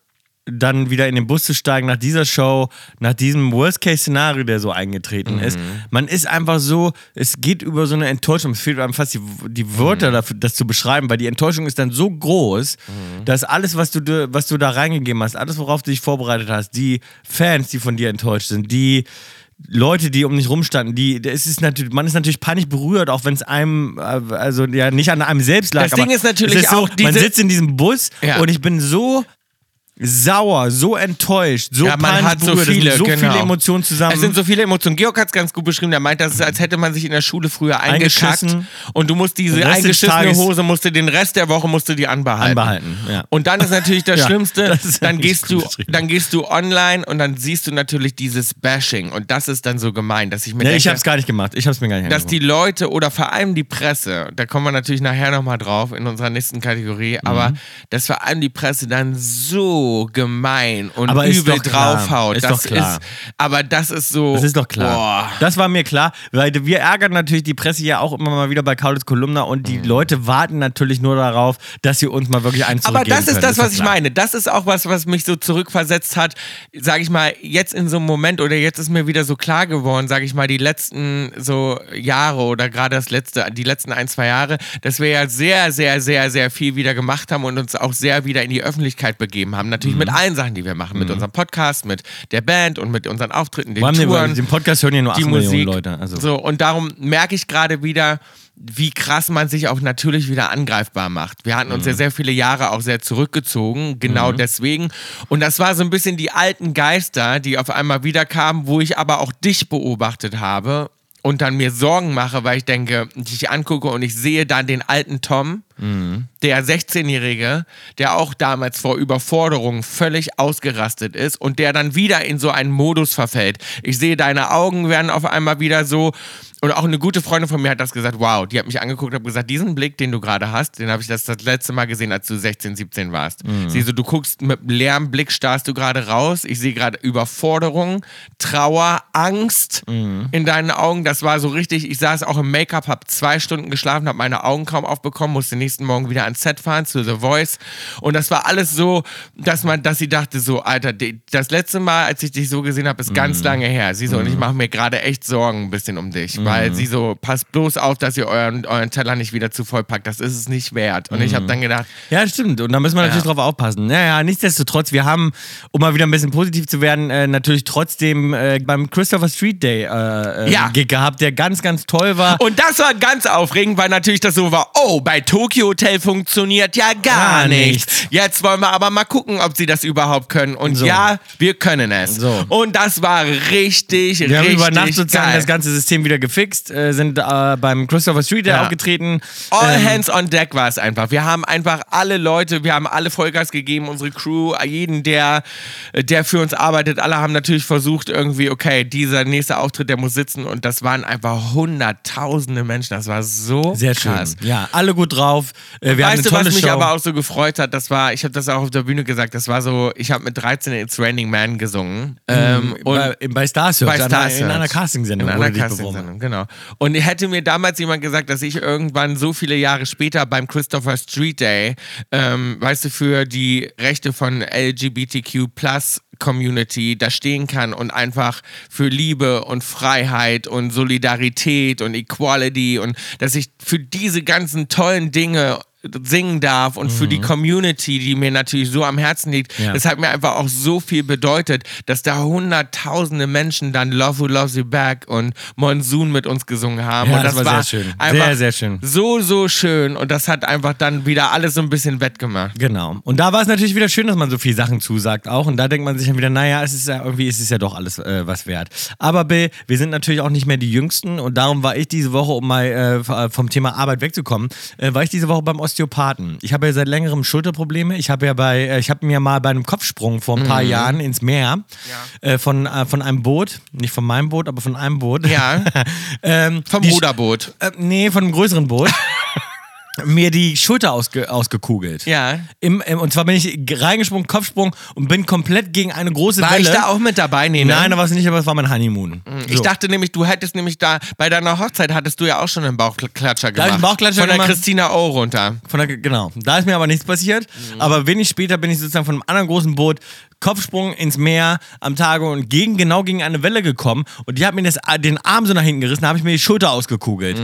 dann wieder in den Bus zu steigen nach dieser Show, nach diesem Worst-Case-Szenario, der so eingetreten Mhm. ist. Man ist einfach so, es geht über so eine Enttäuschung. Es fehlt einem fast die, die Mhm. Wörter dafür, das zu beschreiben, weil die Enttäuschung ist dann so groß, Mhm. dass alles, was du, da- was du da reingegeben hast, alles, worauf du dich vorbereitet hast, die Fans, die von dir enttäuscht sind, die Leute, die um dich rumstanden, die, es ist natürlich, man ist natürlich peinlich berührt, auch wenn es einem, äh, also ja, nicht an einem selbst lag. Das Ding ist natürlich ist so, auch man diese- sitzt in diesem Bus Ja. und ich bin so sauer, so enttäuscht, so Ja, man peinlich hat so. Es viele, so genau. viele Emotionen zusammen. Es sind so viele Emotionen. Georg hat es ganz gut beschrieben. Der meint, das ist, als hätte man sich in der Schule früher eingekackt und du musst diese eingeschissene Hose, musst du den Rest der Woche musst du die anbehalten. Anbehalten, ja. Und dann ist natürlich das Ja, Schlimmste, das dann gehst du, dann gehst du online und dann siehst du natürlich dieses Bashing und das ist dann so gemein, dass ich mir nee, denke, ich hab's gar nicht gemacht. Ich hab's mir gar nicht dass die Leute oder vor allem die Presse, da kommen wir natürlich nachher nochmal drauf in unserer nächsten Kategorie, Mhm. aber dass vor allem die Presse dann so gemein und Aber ist übel draufhaut. Ist das doch klar. Ist, aber das ist so. Das ist doch klar. Boah. Das war mir klar, weil wir ärgern natürlich die Presse ja auch immer mal wieder bei Kaulitz Kolumna und Mhm. die Leute warten natürlich nur darauf, dass sie uns mal wirklich eins Aber das ist können. das, doch was ich klar. meine. Das ist auch was, was mich so zurückversetzt hat. Sag ich mal, jetzt in so einem Moment oder jetzt ist mir wieder so klar geworden, sag ich mal, die letzten so Jahre oder gerade das letzte, die letzten ein, zwei Jahre, dass wir ja sehr, sehr, sehr, sehr viel wieder gemacht haben und uns auch sehr wieder in die Öffentlichkeit begeben haben. Natürlich Mhm. mit allen Sachen, die wir machen. Mit unserem Podcast, mit der Band und mit unseren Auftritten, den wir- Touren den Podcast hören ja nur 8 die Millionen. Leute. Also. So, und darum merke ich gerade wieder, wie krass man sich auch natürlich wieder angreifbar macht. Wir hatten uns Mhm. ja sehr viele Jahre auch sehr zurückgezogen, genau deswegen. Und das war so ein bisschen die alten Geister, die auf einmal wiederkamen, wo ich aber auch dich beobachtet habe. und dann mir Sorgen mache, weil ich denke, ich angucke und ich sehe dann den alten Tom, der 16-Jährige, der auch damals vor Überforderung völlig ausgerastet ist und der dann wieder in so einen Modus verfällt. Ich sehe, deine Augen werden auf einmal wieder so. Und auch eine gute Freundin von mir hat das gesagt, wow, die hat mich angeguckt und hat gesagt, diesen Blick, den du gerade hast, den habe ich das, das letzte Mal gesehen, als du 16, 17 warst. Sie so, du guckst mit leerem Blick, starrst du gerade raus. Ich sehe gerade Überforderung, Trauer, Angst in deinen Augen. Das war so richtig, ich saß auch im Make-up, habe zwei Stunden geschlafen, habe meine Augen kaum aufbekommen, musste nächsten Morgen wieder ans Set fahren zu The Voice. Und das war alles so, dass man, dass sie dachte so, Alter, das letzte Mal, als ich dich so gesehen habe, ist ganz lange her. Sie so, und ich mache mir gerade echt Sorgen ein bisschen um dich, weil sie so, passt bloß auf, dass ihr euren, euren Teller nicht wieder zu voll packt. Das ist es nicht wert. Und ich habe dann gedacht, Ja, stimmt. Und da müssen wir natürlich drauf aufpassen. Naja, nichtsdestotrotz, wir haben, um mal wieder ein bisschen positiv zu werden, äh, natürlich trotzdem äh, beim Christopher Street Day äh, äh, Ja. Gehabt, der ganz, ganz toll war. Und das war ganz aufregend, weil natürlich das so war, oh, bei Tokyo Hotel funktioniert ja gar, Gar nichts. nichts. Jetzt wollen wir aber mal gucken, ob sie das überhaupt können. Und So. ja, wir können es. So. Und das war richtig, wir haben richtig über Nacht sozusagen geil. das ganze System wieder gefixt, äh, sind äh, beim Christopher Street Ja. aufgetreten. All Ähm, hands on deck war es einfach. Wir haben einfach alle Leute, wir haben alle Vollgas gegeben, unsere Crew, jeden, der, der für uns arbeitet, alle haben natürlich versucht, irgendwie, okay, dieser nächste Auftritt, der muss sitzen. Und das waren einfach hunderttausende Menschen. Das war so Sehr schön. krass. Ja, alle gut drauf. Äh, wir weißt du, was mich Show. aber auch so gefreut hat? Das war, ich habe das auch auf der Bühne gesagt, das war so, ich habe mit 13 It's Raining Man gesungen. Ähm, und bei, bei Star Search, bei Star einer- in einer Search. Castingsendung In einer. Castingsendung, genau. Und hätte mir damals jemand gesagt, dass ich irgendwann so viele Jahre später beim Christopher Street Day, ähm, weißt du, für die Rechte von LGBTQ Plus Community da stehen kann und einfach für Liebe und Freiheit und Solidarität und Equality und dass ich für diese ganzen tollen Dinge singen darf und für die Community, die mir natürlich so am Herzen liegt, Mhm. Ja. das hat mir einfach auch so viel bedeutet, dass da hunderttausende Menschen dann Love Who Loves You Back und Monsoon mit uns gesungen haben. Ja, und das das, war sehr schön. Sehr, sehr schön. So, so schön. Und das hat einfach dann wieder alles so ein bisschen wettgemacht. Genau. Und da war es natürlich wieder schön, dass man so viele Sachen zusagt auch. Und da denkt man sich dann wieder, naja, es ist ja irgendwie, es ist ja doch alles äh, was wert. Aber Bill, wir sind natürlich auch nicht mehr die Jüngsten und darum war ich diese Woche, um mal äh, vom Thema Arbeit wegzukommen, äh, war ich diese Woche beim Osteopathen. Ich habe ja seit längerem Schulterprobleme. Ich habe ja bei, äh, ich habe mir mal bei einem Kopfsprung vor ein paar Mhm. Jahren ins Meer äh, von, äh, von einem Boot, nicht von meinem Boot, aber von einem Boot. Ja. ähm, Vom Ruderboot. Äh, nee, von einem größeren Boot. mir die Schulter ausge ausgekugelt. Ja. Im, im, und zwar bin ich reingesprungen, Kopfsprung und bin komplett gegen eine große War Welle. ich da auch mit dabei? Nee, ne? Nein, da war es nicht, aber es war mein Honeymoon. Ich So. dachte nämlich, du hättest nämlich da, bei deiner Hochzeit hattest du ja auch schon einen Bauchklatscher gemacht. einen Bauchklatscher Von der gemacht. Christina O runter. Von der, genau. Da ist mir aber nichts passiert. Mhm. Aber wenig später bin ich sozusagen von einem anderen großen Boot Kopfsprung ins Meer am Tage und gegen, genau gegen eine Welle gekommen. Und die hat mir das, den Arm so nach hinten gerissen, da habe ich mir die Schulter ausgekugelt.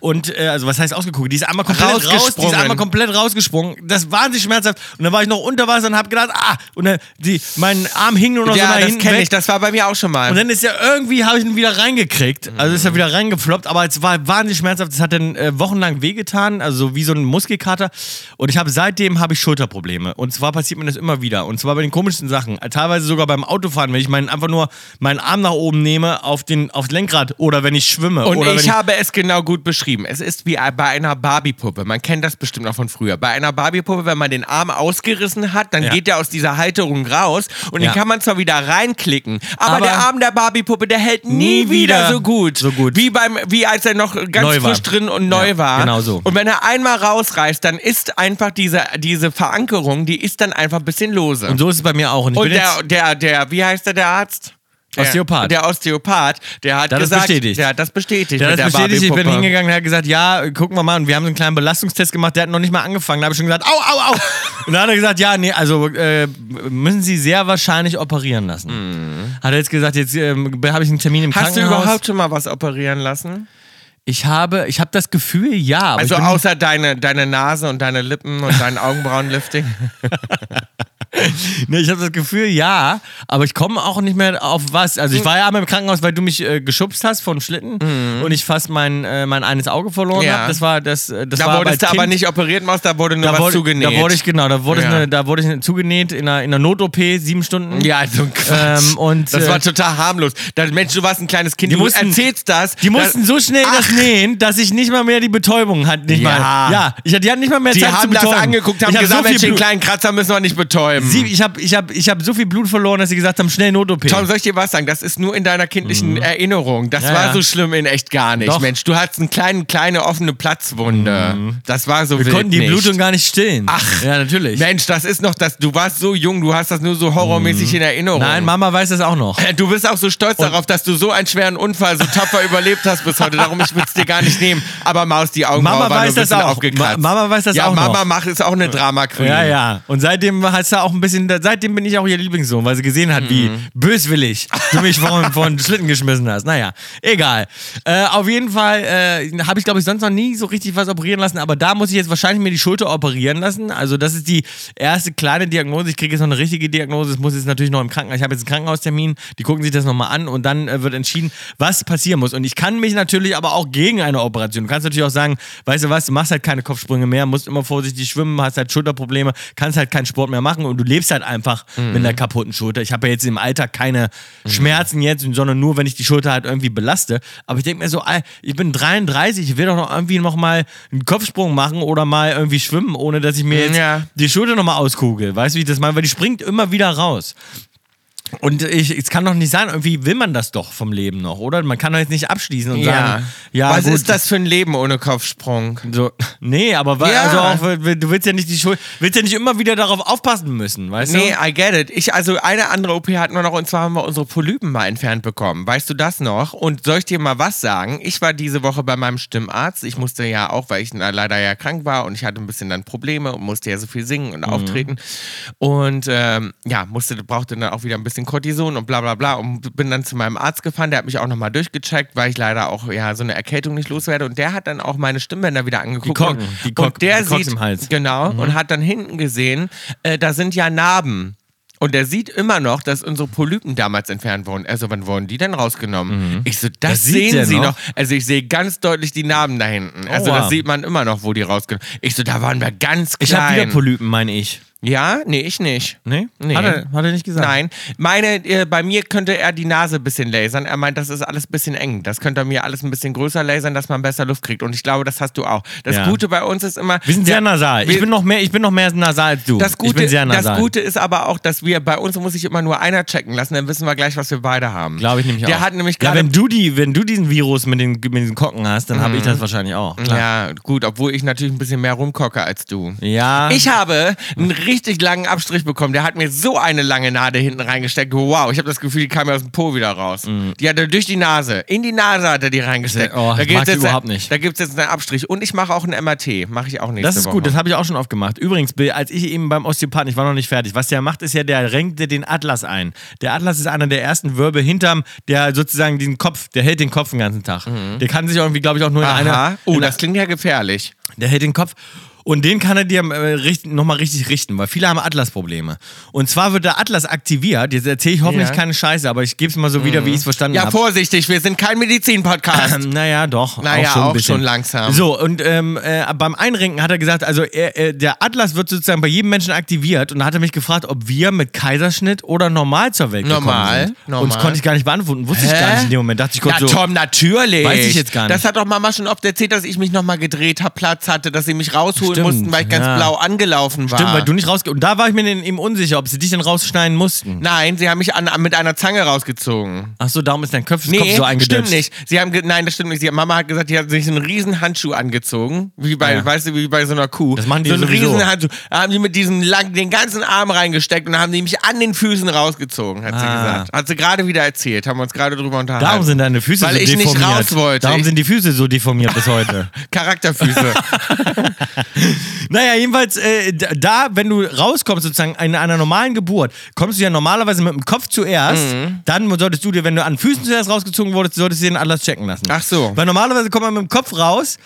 Und, äh, also was heißt ausgekugelt? Die ist einmal komplett raus, die ist Rausgesprungen. einmal komplett rausgesprungen. Das war wahnsinnig schmerzhaft. Und dann war ich noch unter Wasser und habe gedacht, ah, und dann, die, mein Arm hing nur noch so Ja, nach das hinten kenne weg. ich. Das war bei mir auch schon mal. Und dann ist ja irgendwie, habe ich ihn wieder reingekriegt. Also ist er wieder reingefloppt, aber es war wahnsinnig schmerzhaft. Es hat dann äh, wochenlang wehgetan, also wie so ein Muskelkater. Und ich habe seitdem habe ich Schulterprobleme. Und zwar passiert mir das immer wieder. Und zwar bei den komischsten Sachen. Teilweise sogar beim Autofahren, wenn ich meinen, einfach nur meinen Arm nach oben nehme auf den, aufs Lenkrad oder wenn ich schwimme. Und oder wenn ich habe es genau gut beschrieben. Es ist wie bei einer Barbie-Puppe. Man kennt das bestimmt noch von früher. Bei einer Barbie-Puppe, wenn man den Arm ausgerissen hat, dann Ja. geht der aus dieser Halterung raus und Ja. den kann man zwar wieder reinklicken. Aber, Aber der Arm der Barbie-Puppe, der hält nie, Nie wieder, wieder so gut. so gut. Wie, beim, wie als er noch ganz Neu war. frisch drin und neu Ja, war. genau so. Und wenn er einmal rausreißt, dann ist einfach diese, diese Verankerung, die ist dann einfach ein bisschen lose. Und so ist es bei mir auch. Und ich Und jetzt, der, der, der, wie heißt der, der Arzt? Der, Osteopath. Der Osteopath, der hat das gesagt, bestätigt. der hat das bestätigt. Der hat das bestätigt, ich bin hingegangen, der hat gesagt, ja, gucken wir mal. Und wir haben so einen kleinen Belastungstest gemacht, der hat noch nicht mal angefangen. Da habe ich schon gesagt, au, au, au. Und dann hat er gesagt, ja, nee, also äh, müssen Sie sehr wahrscheinlich operieren lassen. Hat er jetzt gesagt, jetzt ähm, habe ich einen Termin im Mhm. Hast du Krankenhaus. überhaupt schon mal was operieren lassen? Ich habe, ich habe das Gefühl, ja. Also außer deine, deine Nase und deine Lippen und dein Augenbrauenlifting? Ne, ich habe das Gefühl, ja, aber ich komme auch nicht mehr auf was. Also ich war ja einmal im Krankenhaus, weil du mich äh, geschubst hast vom Schlitten und ich fast mein, äh, mein eines Auge verloren Mhm. Ja. habe. Das war das. äh, Das Da war wurdest du aber Kind. nicht operiert, Maus, da wurde nur da was wurde, zugenäht. Da wurde ich genau, da wurde, Ja. ich, eine, da wurde ich zugenäht in einer, in einer Not-OP, sieben Stunden. ja, so ein Quatsch. Ähm, und, das äh, war total harmlos. Da, Mensch, du warst ein kleines Kind, Die du mussten- erzählst das. Die mussten so schnell das nähen, dass ich nicht mal mehr die Betäubung hatte. Nicht Ja. mal. Ja, ich, die hatten nicht mal mehr Die Zeit haben zu das betäuben. angeguckt, haben ich hab gesagt, so Mensch, den kleinen Kratzer müssen wir nicht betäuben. Sie, ich habe ich hab, ich hab so viel Blut verloren, dass sie gesagt haben, schnell Not-OP. Tom, soll ich dir was sagen? Das ist nur in deiner kindlichen Erinnerung. Das Mhm. Ja, war ja. so schlimm in echt gar nicht. Doch. Mensch, du hattest eine kleine, kleine offene Platzwunde. Das war so Wir konnten die nicht. Blutung gar nicht stillen. Ach. Ja, natürlich. Mensch, das ist noch das. Du warst so jung, du hast das nur so horrormäßig in Erinnerung. Nein, Mama weiß das auch noch. Du bist auch so stolz darauf, dass du so einen schweren Unfall so tapfer überlebt hast bis heute. Darum, ich würde es dir gar nicht nehmen. Aber Maus, die Augenbraue Mama weiß das auch. Ma- Mama weiß das ja, auch Mama noch. macht ist auch eine Drama Queen. Ja, ja. Und seitdem hast du auch ein bisschen, seitdem bin ich auch ihr Lieblingssohn, weil sie gesehen hat, wie Mhm. böswillig du mich von, von Schlitten geschmissen hast. Naja, egal. Äh, auf jeden Fall äh, habe ich, glaube ich, sonst noch nie so richtig was operieren lassen, aber da muss ich jetzt wahrscheinlich mir die Schulter operieren lassen. Also, das ist die erste kleine Diagnose. Ich kriege jetzt noch eine richtige Diagnose. Es muss jetzt natürlich noch im Krankenhaus. Ich habe jetzt einen Krankenhaustermin. Die gucken sich das nochmal an und dann äh, wird entschieden, was passieren muss. Und ich kann mich natürlich aber auch gegen eine Operation. Du kannst natürlich auch sagen, weißt du was, du machst halt keine Kopfsprünge mehr, musst immer vorsichtig schwimmen, hast halt Schulterprobleme, kannst halt keinen Sport mehr machen und du lebst halt einfach mit einer kaputten Schulter. Ich habe ja jetzt im Alter keine Schmerzen jetzt, sondern nur, wenn ich die Schulter halt irgendwie belaste. Aber ich denke mir so, ich bin 33, ich will doch noch irgendwie noch mal einen Kopfsprung machen oder mal irgendwie schwimmen, ohne dass ich mir jetzt Ja. die Schulter nochmal auskugel. Weißt du, wie ich das meine? Weil die springt immer wieder raus. Und ich, es kann doch nicht sein, irgendwie will man das doch vom Leben noch, oder? Man kann doch jetzt nicht abschließen und Ja. sagen, ja, Was gut, ist das für ein Leben ohne Kopfsprung? so, nee, aber Ja. also auch, weil du willst ja nicht die Schuld, willst ja nicht immer wieder darauf aufpassen müssen, weißt Nee, du? I get it. Ich, also eine andere OP hatten wir noch und zwar haben wir unsere Polypen mal entfernt bekommen. Weißt du das noch? Und soll ich dir mal was sagen? Ich war diese Woche bei meinem Stimmarzt. Ich musste ja auch, weil ich leider ja krank war und ich hatte ein bisschen dann Probleme und musste ja so viel singen und auftreten. Und ähm, ja, musste, brauchte dann auch wieder ein bisschen Cortison und bla bla bla und bin dann zu meinem Arzt gefahren. Der hat mich auch nochmal durchgecheckt, weil ich leider auch ja so eine Erkältung nicht loswerde. Und der hat dann auch meine Stimmbänder wieder angeguckt. Korken, und, die Kork- und der die sieht, im Hals. Genau, Mhm. und hat dann hinten gesehen, äh, da sind ja Narben. Und der sieht immer noch, dass unsere Polypen damals entfernt wurden. Also, wann wurden die denn rausgenommen? Ich so, das, Das sehen Sie noch? noch. Also, ich sehe ganz deutlich die Narben da hinten. Also, wow. das sieht man immer noch, wo die rausgenommen Ich so, da waren wir ganz klein. Ich habe wieder Polypen, meine ich. Ja? Nee, ich nicht. Nee? Nee. Hat er, hat er nicht gesagt? Nein, meine, äh, bei mir könnte er die Nase ein bisschen lasern. Er meint, das ist alles ein bisschen eng. Das könnte er mir alles ein bisschen größer lasern, dass man besser Luft kriegt. Und ich glaube, das hast du auch. Das Ja. Gute bei uns ist immer. Wir sind sehr nasal. Ich wir- bin noch mehr, ich bin noch mehr nasal als du. das Gute, ich bin sehr nasal. das Gute ist aber auch, dass wir bei uns muss sich immer nur einer checken lassen, dann wissen wir gleich, was wir beide haben. Glaube ich nämlich Der auch. hat nämlich ja, gerade. wenn du die, wenn du diesen Virus mit den, mit diesen Kocken hast, dann habe ich das wahrscheinlich auch. Klar. ja, gut, obwohl ich natürlich ein bisschen mehr rumkocke als du. Ja. Ich habe einen richtig langen Abstrich bekommen. Der hat mir so eine lange Nadel hinten reingesteckt. Wow, ich habe das Gefühl, die kam mir aus dem Po wieder raus. Die hat er durch die Nase. In die Nase hat er die reingesteckt. Oh, das gibt's jetzt, überhaupt nicht. Da gibt es jetzt einen Abstrich. Und ich mache auch einen MRT. Mache ich auch nächste Das ist Woche. gut, das habe ich auch schon oft gemacht. Übrigens, Bill, als ich eben beim Osteopathen, ich war noch nicht fertig, was der macht, ist ja, der renkt dir den Atlas ein. Der Atlas ist einer der ersten Wirbel hinterm, der sozusagen diesen Kopf, der hält den Kopf den ganzen Tag. Der kann sich irgendwie, glaube ich, auch nur in Aha. einer. Oh, in das klingt ja gefährlich. Der hält den Kopf. Und den kann er dir äh, nochmal richtig richten, weil viele haben Atlas-Probleme. Und zwar wird der Atlas aktiviert. Jetzt erzähle ich hoffentlich Ja. keine Scheiße, aber ich gebe es mal so wieder, wie ich es verstanden Ja, habe. vorsichtig, wir sind kein Medizin-Podcast. Ähm, naja, doch. Naja, auch schon, auch schon langsam. So, und ähm, äh, beim Einrenken hat er gesagt, also äh, der Atlas wird sozusagen bei jedem Menschen aktiviert und da hat er mich gefragt, ob wir mit Kaiserschnitt oder normal zur Welt Normal, gekommen sind. normal. Und das konnte ich gar nicht beantworten. Wusste ich gar nicht in dem Moment. Dachte ich kurz Ja, so. Tom, natürlich. Weiß ich jetzt gar nicht. Das hat doch Mama schon oft erzählt, dass ich mich nochmal gedreht habe, Platz hatte, dass sie mich rausholen Stimmt, mussten, weil ich ganz ja. blau angelaufen war. Stimmt, weil du nicht rausge... Und da war ich mir dann eben unsicher, ob sie dich denn rausschneiden mussten. Nein, sie haben mich an, mit einer Zange rausgezogen. Ach so, darum ist dein Kopf, Nee, Kopf so eingeditscht. stimmt nicht. Sie haben nein, das stimmt nicht. Sie, Mama hat gesagt, die hat sich einen riesen Handschuh angezogen, wie bei, Ja. weißt du, wie bei so einer Kuh. Das machen die so einen sowieso. riesen Handschuh. Da haben die mit diesem lang den ganzen Arm reingesteckt und haben die mich an den Füßen rausgezogen, hat sie Ah. gesagt. Hat sie gerade wieder erzählt, haben wir uns gerade drüber unterhalten. Darum sind deine Füße Weil so ich nicht deformiert. raus wollte. Darum Ich- sind die Füße so deformiert bis heute. Charakterfüße. Naja, jedenfalls, äh, da, wenn du rauskommst, sozusagen in einer normalen Geburt, kommst du ja normalerweise mit dem Kopf zuerst. Mhm. Dann solltest du dir, wenn du an Füßen zuerst rausgezogen wurdest, solltest du den Atlas checken lassen. Ach so. Mhm. Weil normalerweise kommt man mit dem Kopf raus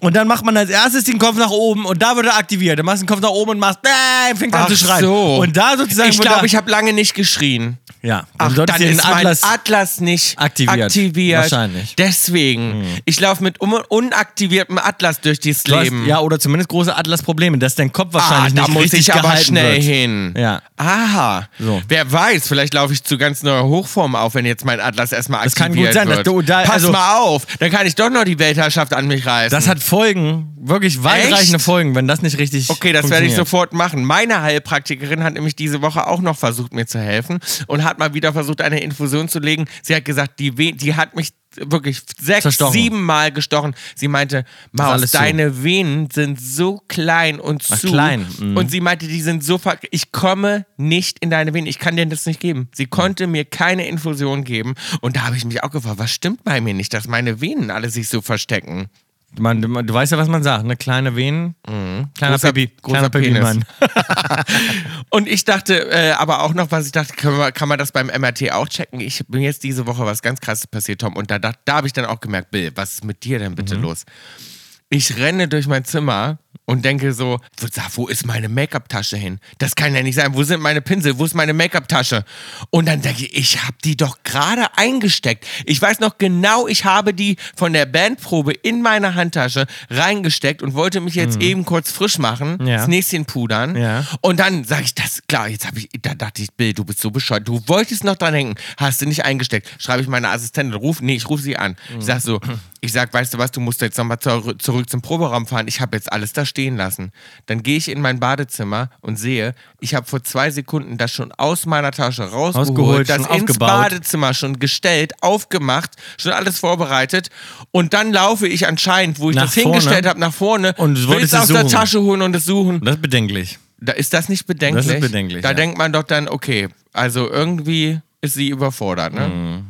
und dann macht man als erstes den Kopf nach oben und da wird er aktiviert. Dann machst du den Kopf nach oben und machst, äh, fängt an Ach zu schreien. so. Und da sozusagen. Ich glaube, ich habe lange nicht geschrien. Ja, Ach, dann den ist mein Atlas. Atlas nicht aktiviert. aktiviert. Wahrscheinlich. Deswegen. Ich laufe mit un unaktiviertem Atlas durch dieses hast, Leben. ja, oder zumindest große Atlas-Probleme, dass dein Kopf ah, wahrscheinlich da nicht muss richtig ich aber gehalten schnell wird. hin. Ja. Aha. So. Wer weiß, vielleicht laufe ich zu ganz neuer Hochform auf, wenn jetzt mein Atlas erstmal Das kann aktiviert gut sein, dass wird. du da- Pass also- mal auf, dann kann ich doch noch die Weltherrschaft an mich reißen. Das hat Folgen, wirklich weitreichende Echt? Folgen, wenn das nicht richtig Okay, das werde ich sofort machen. Meine Heilpraktikerin hat nämlich diese Woche auch noch versucht, mir zu helfen und hat mal wieder versucht, eine Infusion zu legen. Sie hat gesagt, die, We die hat mich wirklich sechs, Zerstochen. sieben Mal gestochen. Sie meinte, Maus, alles zu. deine Venen sind so klein und Ach, zu. klein, mhm. Und sie meinte, die sind so ver Ich komme nicht in deine Venen. Ich kann dir das nicht geben. Sie konnte mir keine Infusion geben. Und da habe ich mich auch gefragt, was stimmt bei mir nicht, dass meine Venen alle sich so verstecken? Man, du, weißt ja, was man sagt, ne? Kleine Venen, kleiner Großer- Baby, großer kleiner Babymann. Und ich dachte, äh, aber auch noch, was ich dachte, kann man, kann man das beim MRT auch checken? Ich bin jetzt diese Woche was ganz krasses passiert, Tom. Und da, da, da habe ich dann auch gemerkt, Bill, was ist mit dir denn bitte los? Ich renne durch mein Zimmer und denke so, wo, ist meine Make-up-Tasche hin? Das kann ja nicht sein. Wo sind meine Pinsel? Wo ist meine Make-up-Tasche? Und dann denke ich, ich habe die doch gerade eingesteckt. Ich weiß noch genau, ich habe die von der Bandprobe in meine Handtasche reingesteckt und wollte mich jetzt eben kurz frisch machen, Ja. das Näschen pudern. Ja. Und dann sage ich das, klar, jetzt habe ich, da dachte ich, Bill, du bist so bescheuert. Du wolltest noch dran denken, hast du nicht eingesteckt. Schreibe ich meine Assistentin, ruf, nee, ich rufe sie an. Ich sag so, ich sag, weißt du was, du musst jetzt nochmal zur, zurück zum Proberaum fahren. Ich habe jetzt alles da stehen lassen. Dann gehe ich in mein Badezimmer und sehe, ich habe vor zwei Sekunden das schon aus meiner Tasche rausgeholt, das ins aufgebaut. Badezimmer schon gestellt, aufgemacht, schon alles vorbereitet. Und dann laufe ich anscheinend, wo ich Nach das vorne? hingestellt habe, nach vorne, Und will es aus der suchen. Tasche holen und es suchen. Das ist bedenklich. Da ist das nicht bedenklich? Das ist bedenklich, Da ja. denkt man doch dann, okay, also irgendwie ist sie überfordert, ne? Mhm.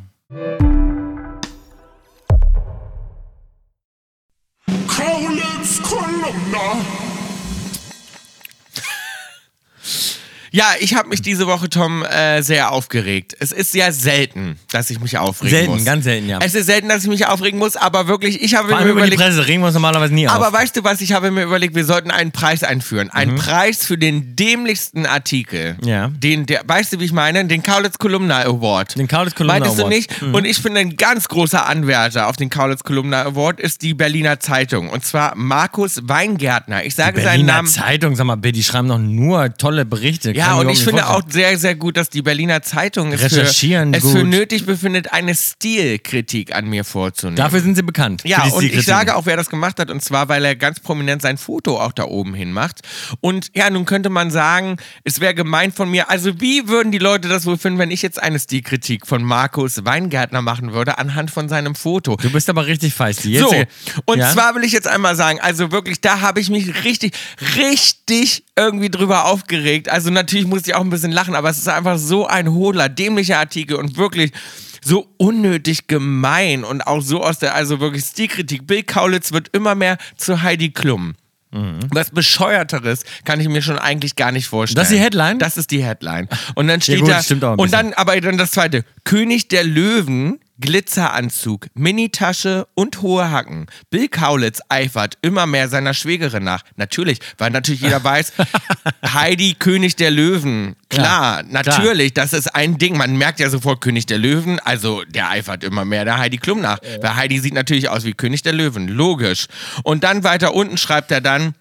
Ja, ich habe mich diese Woche, Tom, äh, sehr aufgeregt. Es ist sehr selten, dass ich mich aufregen Selten, muss. ganz selten, ja. Es ist selten, dass ich mich aufregen muss, aber wirklich, ich habe Vor mir allem über die überlegt, Presse regen wir uns normalerweise nie aber auf. weißt du was, ich habe mir überlegt, wir sollten einen Preis einführen. Einen Mhm. Preis für den dämlichsten Artikel. Ja. Den, der, weißt du, wie ich meine? Den Kaulitz Kolumna Award. Den Kaulitz Kolumna Meintest Award. Mhm. du nicht? Und ich finde, ein ganz großer Anwärter auf den Kaulitz Kolumna Award ist die Berliner Zeitung. Und zwar Markus Weingärtner. Ich sage seinen Berliner Namen. Zeitung, sag mal, die schreiben doch nur tolle Berichte. Ja, Kann und ich finde auch sehr, sehr gut, dass die Berliner Zeitung es, Recherchieren für, es für nötig befindet, eine Stilkritik an mir vorzunehmen. Dafür sind sie bekannt. Ja, und ich sage auch, wer das gemacht hat, und zwar, weil er ganz prominent sein Foto auch da oben hin macht. Und ja, nun könnte man sagen, es wäre gemein von mir. Also, wie würden die Leute das wohl finden, wenn ich jetzt eine Stilkritik von Markus Weingärtner machen würde, anhand von seinem Foto? Du bist aber richtig feisty. Jetzt, So, und ja? zwar will ich jetzt einmal sagen, also wirklich, da habe ich mich richtig, richtig irgendwie drüber aufgeregt. Also natürlich musste ich auch ein bisschen lachen, aber es ist einfach so ein hohler, dämlicher Artikel und wirklich so unnötig gemein und auch so aus der, also wirklich Stilkritik. Bill Kaulitz wird immer mehr zu Heidi Klum. Mhm. Was bescheuerteres kann ich mir schon eigentlich gar nicht vorstellen. Das ist die Headline? Das ist die Headline. Und dann steht gut, da stimmt auch ein und dann aber dann das zweite König der Löwen Glitzeranzug, Minitasche und hohe Hacken. Bill Kaulitz eifert immer mehr seiner Schwägerin nach. Natürlich, weil natürlich jeder weiß, Heidi König der Löwen. Klar, natürlich, das ist ein Ding. Man merkt ja sofort König der Löwen, also der eifert immer mehr der Heidi Klum nach. Weil Heidi sieht natürlich aus wie König der Löwen, logisch. Und dann weiter unten schreibt er dann,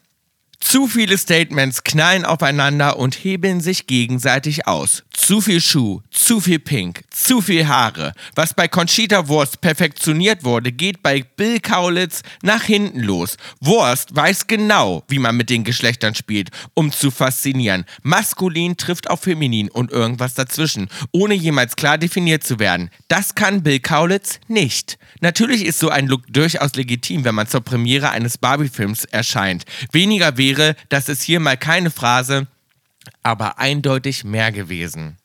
zu viele Statements knallen aufeinander und hebeln sich gegenseitig aus. Zu viel Schuh, zu viel Pink, zu viel Haare. Was bei Conchita Wurst perfektioniert wurde, geht bei Bill Kaulitz nach hinten los. Wurst weiß genau, wie man mit den Geschlechtern spielt, um zu faszinieren. Maskulin trifft auf feminin und irgendwas dazwischen, ohne jemals klar definiert zu werden. Das kann Bill Kaulitz nicht. Natürlich ist so ein Look durchaus legitim, wenn man zur Premiere eines Barbie-Films erscheint. Weniger wäre, dass es hier mal keine Phrase, aber eindeutig mehr gewesen.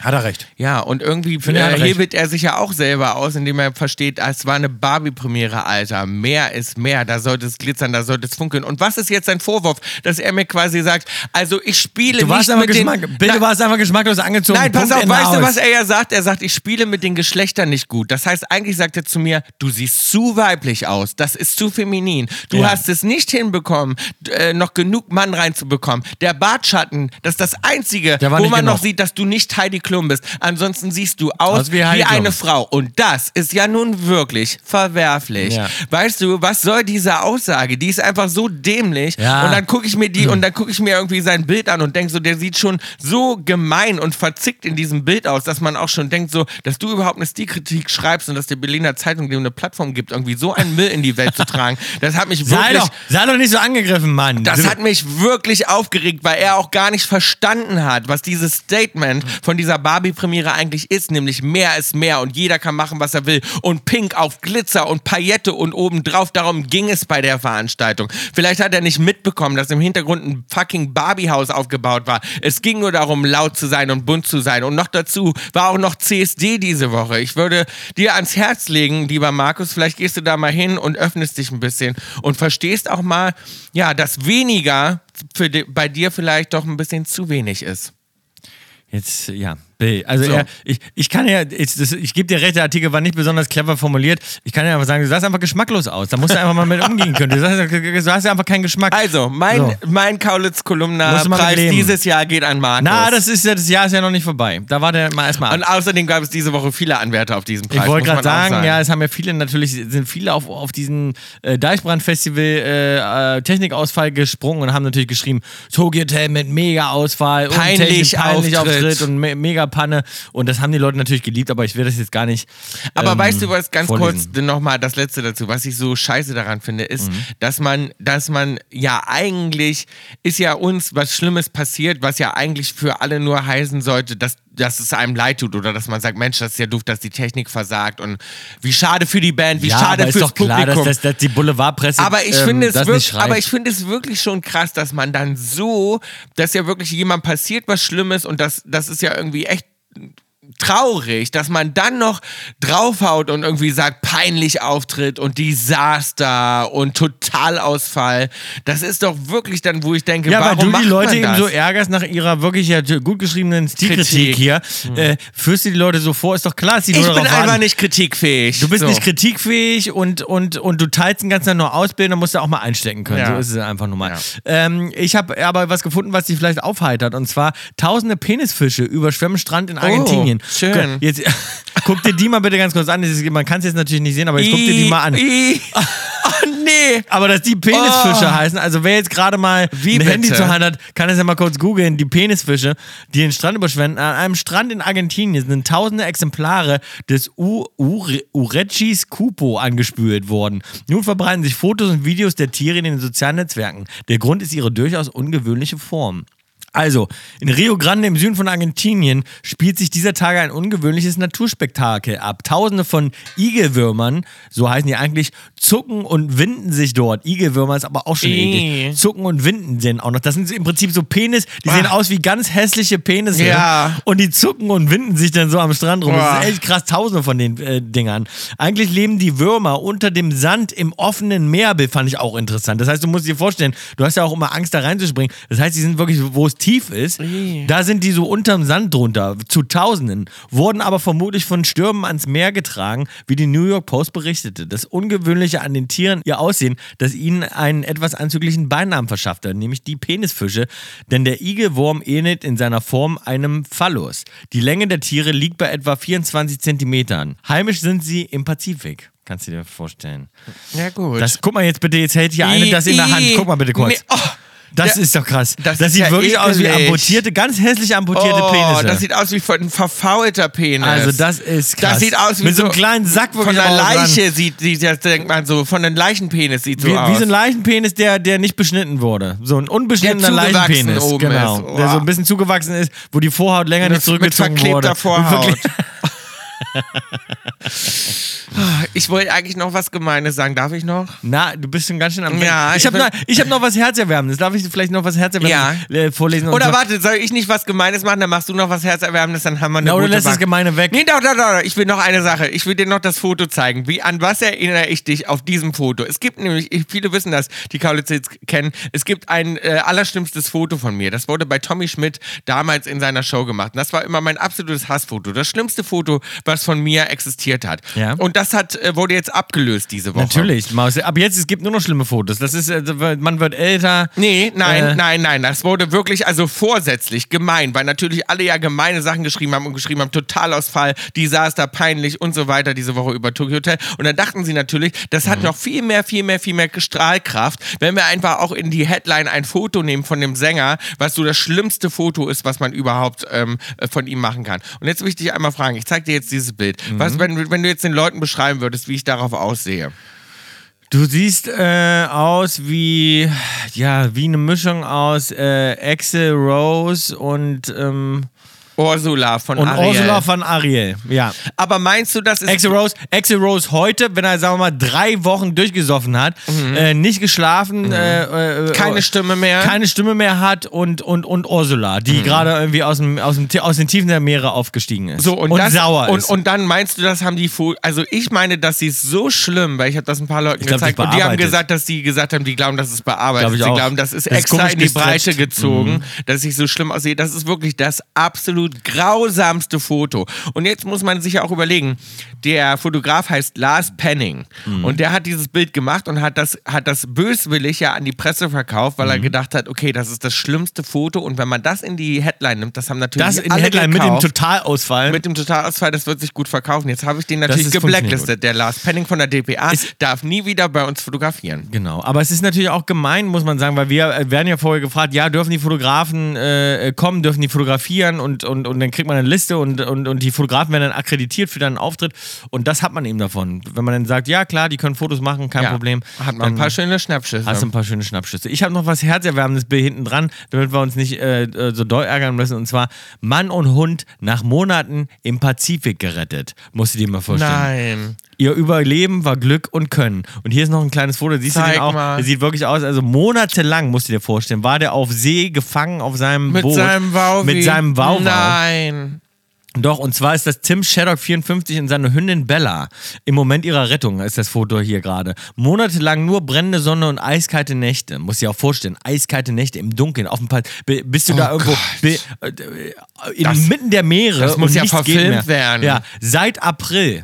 Hat er recht. Ja, und irgendwie er hat äh, recht. hebelt er sich ja auch selber aus, indem er versteht, ah, es war eine Barbie-Premiere, Alter. Mehr ist mehr, da sollte es glitzern, da sollte es funkeln. Und was ist jetzt sein Vorwurf, dass er mir quasi sagt, also ich spiele Du warst nicht einfach, mit den... Geschmack, Bill, du warst einfach geschmacklos angezogen. Nein, pass Punkt, auf, weißt du, was er ja sagt? Er sagt, ich spiele mit den Geschlechtern nicht gut. Das heißt, eigentlich sagt er zu mir, du siehst zu weiblich aus, das ist zu feminin. Du Ja. hast es nicht hinbekommen, äh, noch genug Mann reinzubekommen. Der Bartschatten, das ist das Einzige, wo man genug. noch sieht, dass du nicht Heidi Klum bist. Ansonsten siehst du aus, Aus wie wie, eine Frau. Und das ist ja nun wirklich verwerflich. Ja. Weißt du, was soll diese Aussage? Die ist einfach so dämlich. Ja. Und dann gucke ich mir die und dann gucke ich mir irgendwie sein Bild an und denke so, der sieht schon so gemein und verzickt in diesem Bild aus, dass man auch schon denkt so, dass du überhaupt eine Stilkritik schreibst und dass die Berliner Zeitung dir eine Plattform gibt, irgendwie so einen Müll in die Welt zu tragen. Das hat mich Sei wirklich doch, sei doch nicht so angegriffen, Mann. das hat mich wirklich aufgeregt, weil er auch gar nicht verstanden hat, was dieses Statement von dieser Barbie-Premiere eigentlich ist, nämlich mehr ist mehr und jeder kann machen, was er will und Pink auf Glitzer und Paillette und obendrauf, darum ging es bei der Veranstaltung. Vielleicht hat er nicht mitbekommen, dass im Hintergrund ein fucking Barbie-Haus aufgebaut war. Es ging nur darum, laut zu sein und bunt zu sein und noch dazu war auch noch CSD diese Woche. Ich würde dir ans Herz legen, lieber Markus, vielleicht gehst du da mal hin und öffnest dich ein bisschen und verstehst auch mal, ja, dass weniger für di bei dir vielleicht doch ein bisschen zu wenig ist. Jetzt, ja, Bill. Also So. er, ich, ich kann ja, ich, das- ich gebe dir recht, der Artikel war nicht besonders clever formuliert. Ich kann ja einfach sagen, du sahst einfach geschmacklos aus. Da musst du einfach mal mit umgehen können. Du, sagst, du hast ja einfach keinen Geschmack. Also, mein, So. mein Kaulitz-Kolumna-Preis dieses Jahr geht an Markus. Na, das ist ja, das Jahr ist ja noch nicht vorbei. Da war der mal erstmal und außerdem gab es diese Woche viele Anwärter auf diesen Preis. Ich wollte gerade auch sagen, ja, es haben ja viele natürlich, sind viele auf, auf diesen äh, Deichbrand-Festival äh, äh, Technikausfall gesprungen und haben natürlich geschrieben, Tokyo Hotel mit Mega-Ausfall und Peinlich Technik- peinlich Auftritt. Auftritt und me mega Panne. Und das haben die Leute natürlich geliebt, aber ich werde das jetzt gar nicht. Aber ähm, weißt du was, ganz vorlesen. kurz nochmal das letzte dazu, was ich so scheiße daran finde, ist, Mhm. dass man, dass man ja eigentlich, ist ja uns was Schlimmes passiert, was ja eigentlich für alle nur heißen sollte, dass, dass es einem leid tut oder dass man sagt, Mensch, das ist ja doof, dass die Technik versagt und wie schade für die Band, wie ja, schade aber ist fürs doch klar, Publikum. dass, dass, dass die Boulevardpresse. Aber ich ähm, finde es wirklich, aber ich finde es wirklich schon krass, dass man dann so, dass ja wirklich jemand passiert was Schlimmes und das, das ist ja irgendwie echt traurig, dass man dann noch draufhaut und irgendwie sagt, peinlich Auftritt und Desaster und Totalausfall. Das ist doch wirklich dann, wo ich denke, Ja, weil warum du macht die Leute eben so ärgerst nach ihrer wirklich ja gut geschriebenen Stilkritik Kritik. hier, äh, führst du die Leute so vor, ist doch klar, dass die ich nur bin darauf einfach warten. nicht kritikfähig. Du bist so. nicht kritikfähig und, und, und du teilst den ganzen Tag nur ausbilden, dann musst du auch mal einstecken können. Ja. So ist es einfach nur mal. Ja. Ähm, ich habe aber was gefunden, was dich vielleicht aufheitert. Und zwar tausende Penisfische überschwemmen Strand in Argentinien. Oh, schön. Jetzt, guck dir die mal bitte ganz kurz an. Das man kann es jetzt natürlich nicht sehen, aber jetzt guck dir die mal an. Oh nee. Aber dass die Penisfische Oh. heißen, also wer jetzt gerade mal Wie ein bitte? Handy zur Hand hat, kann es ja mal kurz googeln, die Penisfische, die den Strand überschwemmen. An einem Strand in Argentinien sind tausende Exemplare des U Ure Urechis cupo angespült worden. Nun verbreiten sich Fotos und Videos der Tiere in den sozialen Netzwerken. Der Grund ist ihre durchaus ungewöhnliche Form. Also, in Rio Grande im Süden von Argentinien spielt sich dieser Tage ein ungewöhnliches Naturspektakel ab. Tausende von Igelwürmern, so heißen die eigentlich, zucken und winden sich dort. Igelwürmer ist aber auch schon Ih. eklig. Zucken und winden sind auch noch. Das sind im Prinzip so Penis, die sehen aus wie ganz hässliche Penisse. Ja. Und die zucken und winden sich dann so am Strand rum. Das Boah. ist echt krass, tausende von den äh, Dingern. Eigentlich leben die Würmer unter dem Sand im offenen Meerbild, fand ich auch interessant. Das heißt, du musst dir vorstellen, du hast ja auch immer Angst, da reinzuspringen. Das heißt, die sind wirklich, wo es tief ist, da sind die so unterm Sand drunter, zu Tausenden, wurden aber vermutlich von Stürmen ans Meer getragen, wie die New York Post berichtete. Das Ungewöhnliche an den Tieren, ihr Aussehen, das ihnen einen etwas anzüglichen Beinamen verschaffte, nämlich die Penisfische, denn der Igelwurm ähnelt in seiner Form einem Phallus. Die Länge der Tiere liegt bei etwa 24 Zentimetern. Heimisch sind sie im Pazifik. Kannst du dir vorstellen. Ja gut. Das, guck mal jetzt bitte, jetzt hält hier eine das in der Hand. Guck mal bitte kurz. Oh, Das der- ist doch krass. das Das, sieht ja wirklich aus wie ekelig. amputierte, ganz hässlich amputierte oh, Penisse. das sieht aus wie von ein verfaulter Penis. also das ist krass. Das sieht aus wie Mit so einem kleinen Sack von wirklich einer auch dran. Leiche sieht, sieht das denkt man so, von einem Leichenpenis sieht so Wie, aus. wie so ein Leichenpenis, der, der nicht beschnitten wurde. So ein unbeschnittener Leichenpenis. genau. Oh. Der so ein bisschen zugewachsen ist, wo die Vorhaut länger nicht Das mit zurückgezogen verklebter wurde. Vorhaut. Ich wollte eigentlich noch was Gemeines sagen. Darf ich noch? Na, du bist schon ganz schön am Ja, ich ich habe noch, ich hab noch was Herzerwärmendes. Darf ich vielleicht noch was Herzerwärmendes äh, vorlesen? Oder zwar- warte, soll ich nicht was Gemeines machen? Dann machst du noch was Herzerwärmendes, dann haben wir eine Na, oder gute lässt das Bank. Gemeine weg. Nee, doch, doch, doch. Ich will noch eine Sache. Ich will dir noch das Foto zeigen. Wie, an was erinnere ich dich auf diesem Foto? Es gibt nämlich, ich- viele wissen das, die Kaulitz jetzt kennen, es gibt ein äh, allerschlimmstes Foto von mir. Das wurde bei Tommy Schmidt damals in seiner Show gemacht. Und das war immer mein absolutes Hassfoto. Das schlimmste Foto, was von mir existiert hat. Ja. Und das hat, äh, wurde jetzt abgelöst diese Woche. Natürlich, Maus. Ab jetzt, es gibt nur noch schlimme Fotos. Das ist, äh, man wird älter. Nee, nein, Äh. nein, nein. Das wurde wirklich also vorsätzlich gemein, weil natürlich alle ja gemeine Sachen geschrieben haben und geschrieben haben, Totalausfall, Desaster, peinlich und so weiter diese Woche über Tokyo Hotel. Und dann dachten sie natürlich, das Mhm. hat noch viel mehr, viel mehr, viel mehr Strahlkraft, wenn wir einfach auch in die Headline ein Foto nehmen von dem Sänger, was so das schlimmste Foto ist, was man überhaupt ähm, äh, von ihm machen kann. Und jetzt will ich dich einmal fragen, ich zeig dir jetzt dieses Bild. Mhm. Was, wenn, wenn du jetzt den Leuten beschreiben würdest, wie ich darauf aussehe? Du siehst äh, aus wie, ja, wie eine Mischung aus äh, Axel Rose und, ähm, Ursula von und Ariel. Ursula von Ariel. Ja. Aber meinst du, das ist Axel Rose, Axel Rose heute, wenn er, sagen wir mal, drei Wochen durchgesoffen hat, äh, nicht geschlafen, äh, äh, Mhm. keine äh, Stimme mehr? keine Stimme mehr hat und, und, und Ursula, Mhm. die gerade irgendwie aus, dem, aus, dem, aus den Tiefen der Meere aufgestiegen ist. So, und, das, sauer und, ist. Und dann meinst du, das haben die Fo Also ich meine, dass sie es so schlimm, weil ich habe das ein paar Leuten glaub, gezeigt und die haben gesagt, dass sie gesagt haben, die glauben, das ist bearbeitet. Glaub ich sie auch. glauben, das ist Das ist extra komisch in die gestretcht. Breite gezogen, dass ich so schlimm aussehe. Das ist wirklich das absolut grausamste Foto. Und jetzt muss man sich ja auch überlegen, der Fotograf heißt Lars Penning und der hat dieses Bild gemacht und hat das, hat das böswillig ja an die Presse verkauft, weil er gedacht hat, okay, das ist das schlimmste Foto und wenn man das in die Headline nimmt, das haben natürlich das in alle Headline mit dem gekauft Totalausfall. mit dem Totalausfall, das wird sich gut verkaufen. Jetzt habe ich den natürlich geblacklistet. Der Lars Penning von der DPA Ist- darf nie wieder bei uns fotografieren. Genau, aber es ist natürlich auch gemein, muss man sagen, weil wir äh, werden ja vorher gefragt, ja, dürfen die Fotografen äh, kommen, dürfen die fotografieren und, und, und dann kriegt man eine Liste und, und, und die Fotografen werden dann akkreditiert für deinen Auftritt und das hat man eben davon. Wenn man dann sagt, ja klar, die können Fotos machen, kein Ja. Problem. Hat man ein paar schöne Schnappschüsse. Hast du ein paar schöne Schnappschüsse. Ich habe noch was Herzerwärmendes Bild hinten dran, damit wir uns nicht äh, äh, so doll ärgern müssen. Und zwar Mann und Hund nach Monaten im Pazifik gerettet. Musst du dir mal vorstellen. Nein. Ihr Überleben war Glück und Können. Und hier ist noch ein kleines Foto, siehst du Zeig den auch? mal. Der sieht wirklich aus, also monatelang, musst du dir vorstellen, war der auf See gefangen auf seinem Mit Boot. seinem Wauwi. Mit seinem Wauwau. Nein. Doch, und zwar ist das Tim Shaddock 54 und seine Hündin Bella. Im Moment ihrer Rettung ist das Foto hier gerade. Monatelang nur brennende Sonne und eiskalte Nächte. Muss dir auch vorstellen, eiskalte Nächte im Dunkeln. Auf dem pa B- bist du da irgendwo äh, inmitten der Meere. das muss ja verfilmt werden. Ja, seit April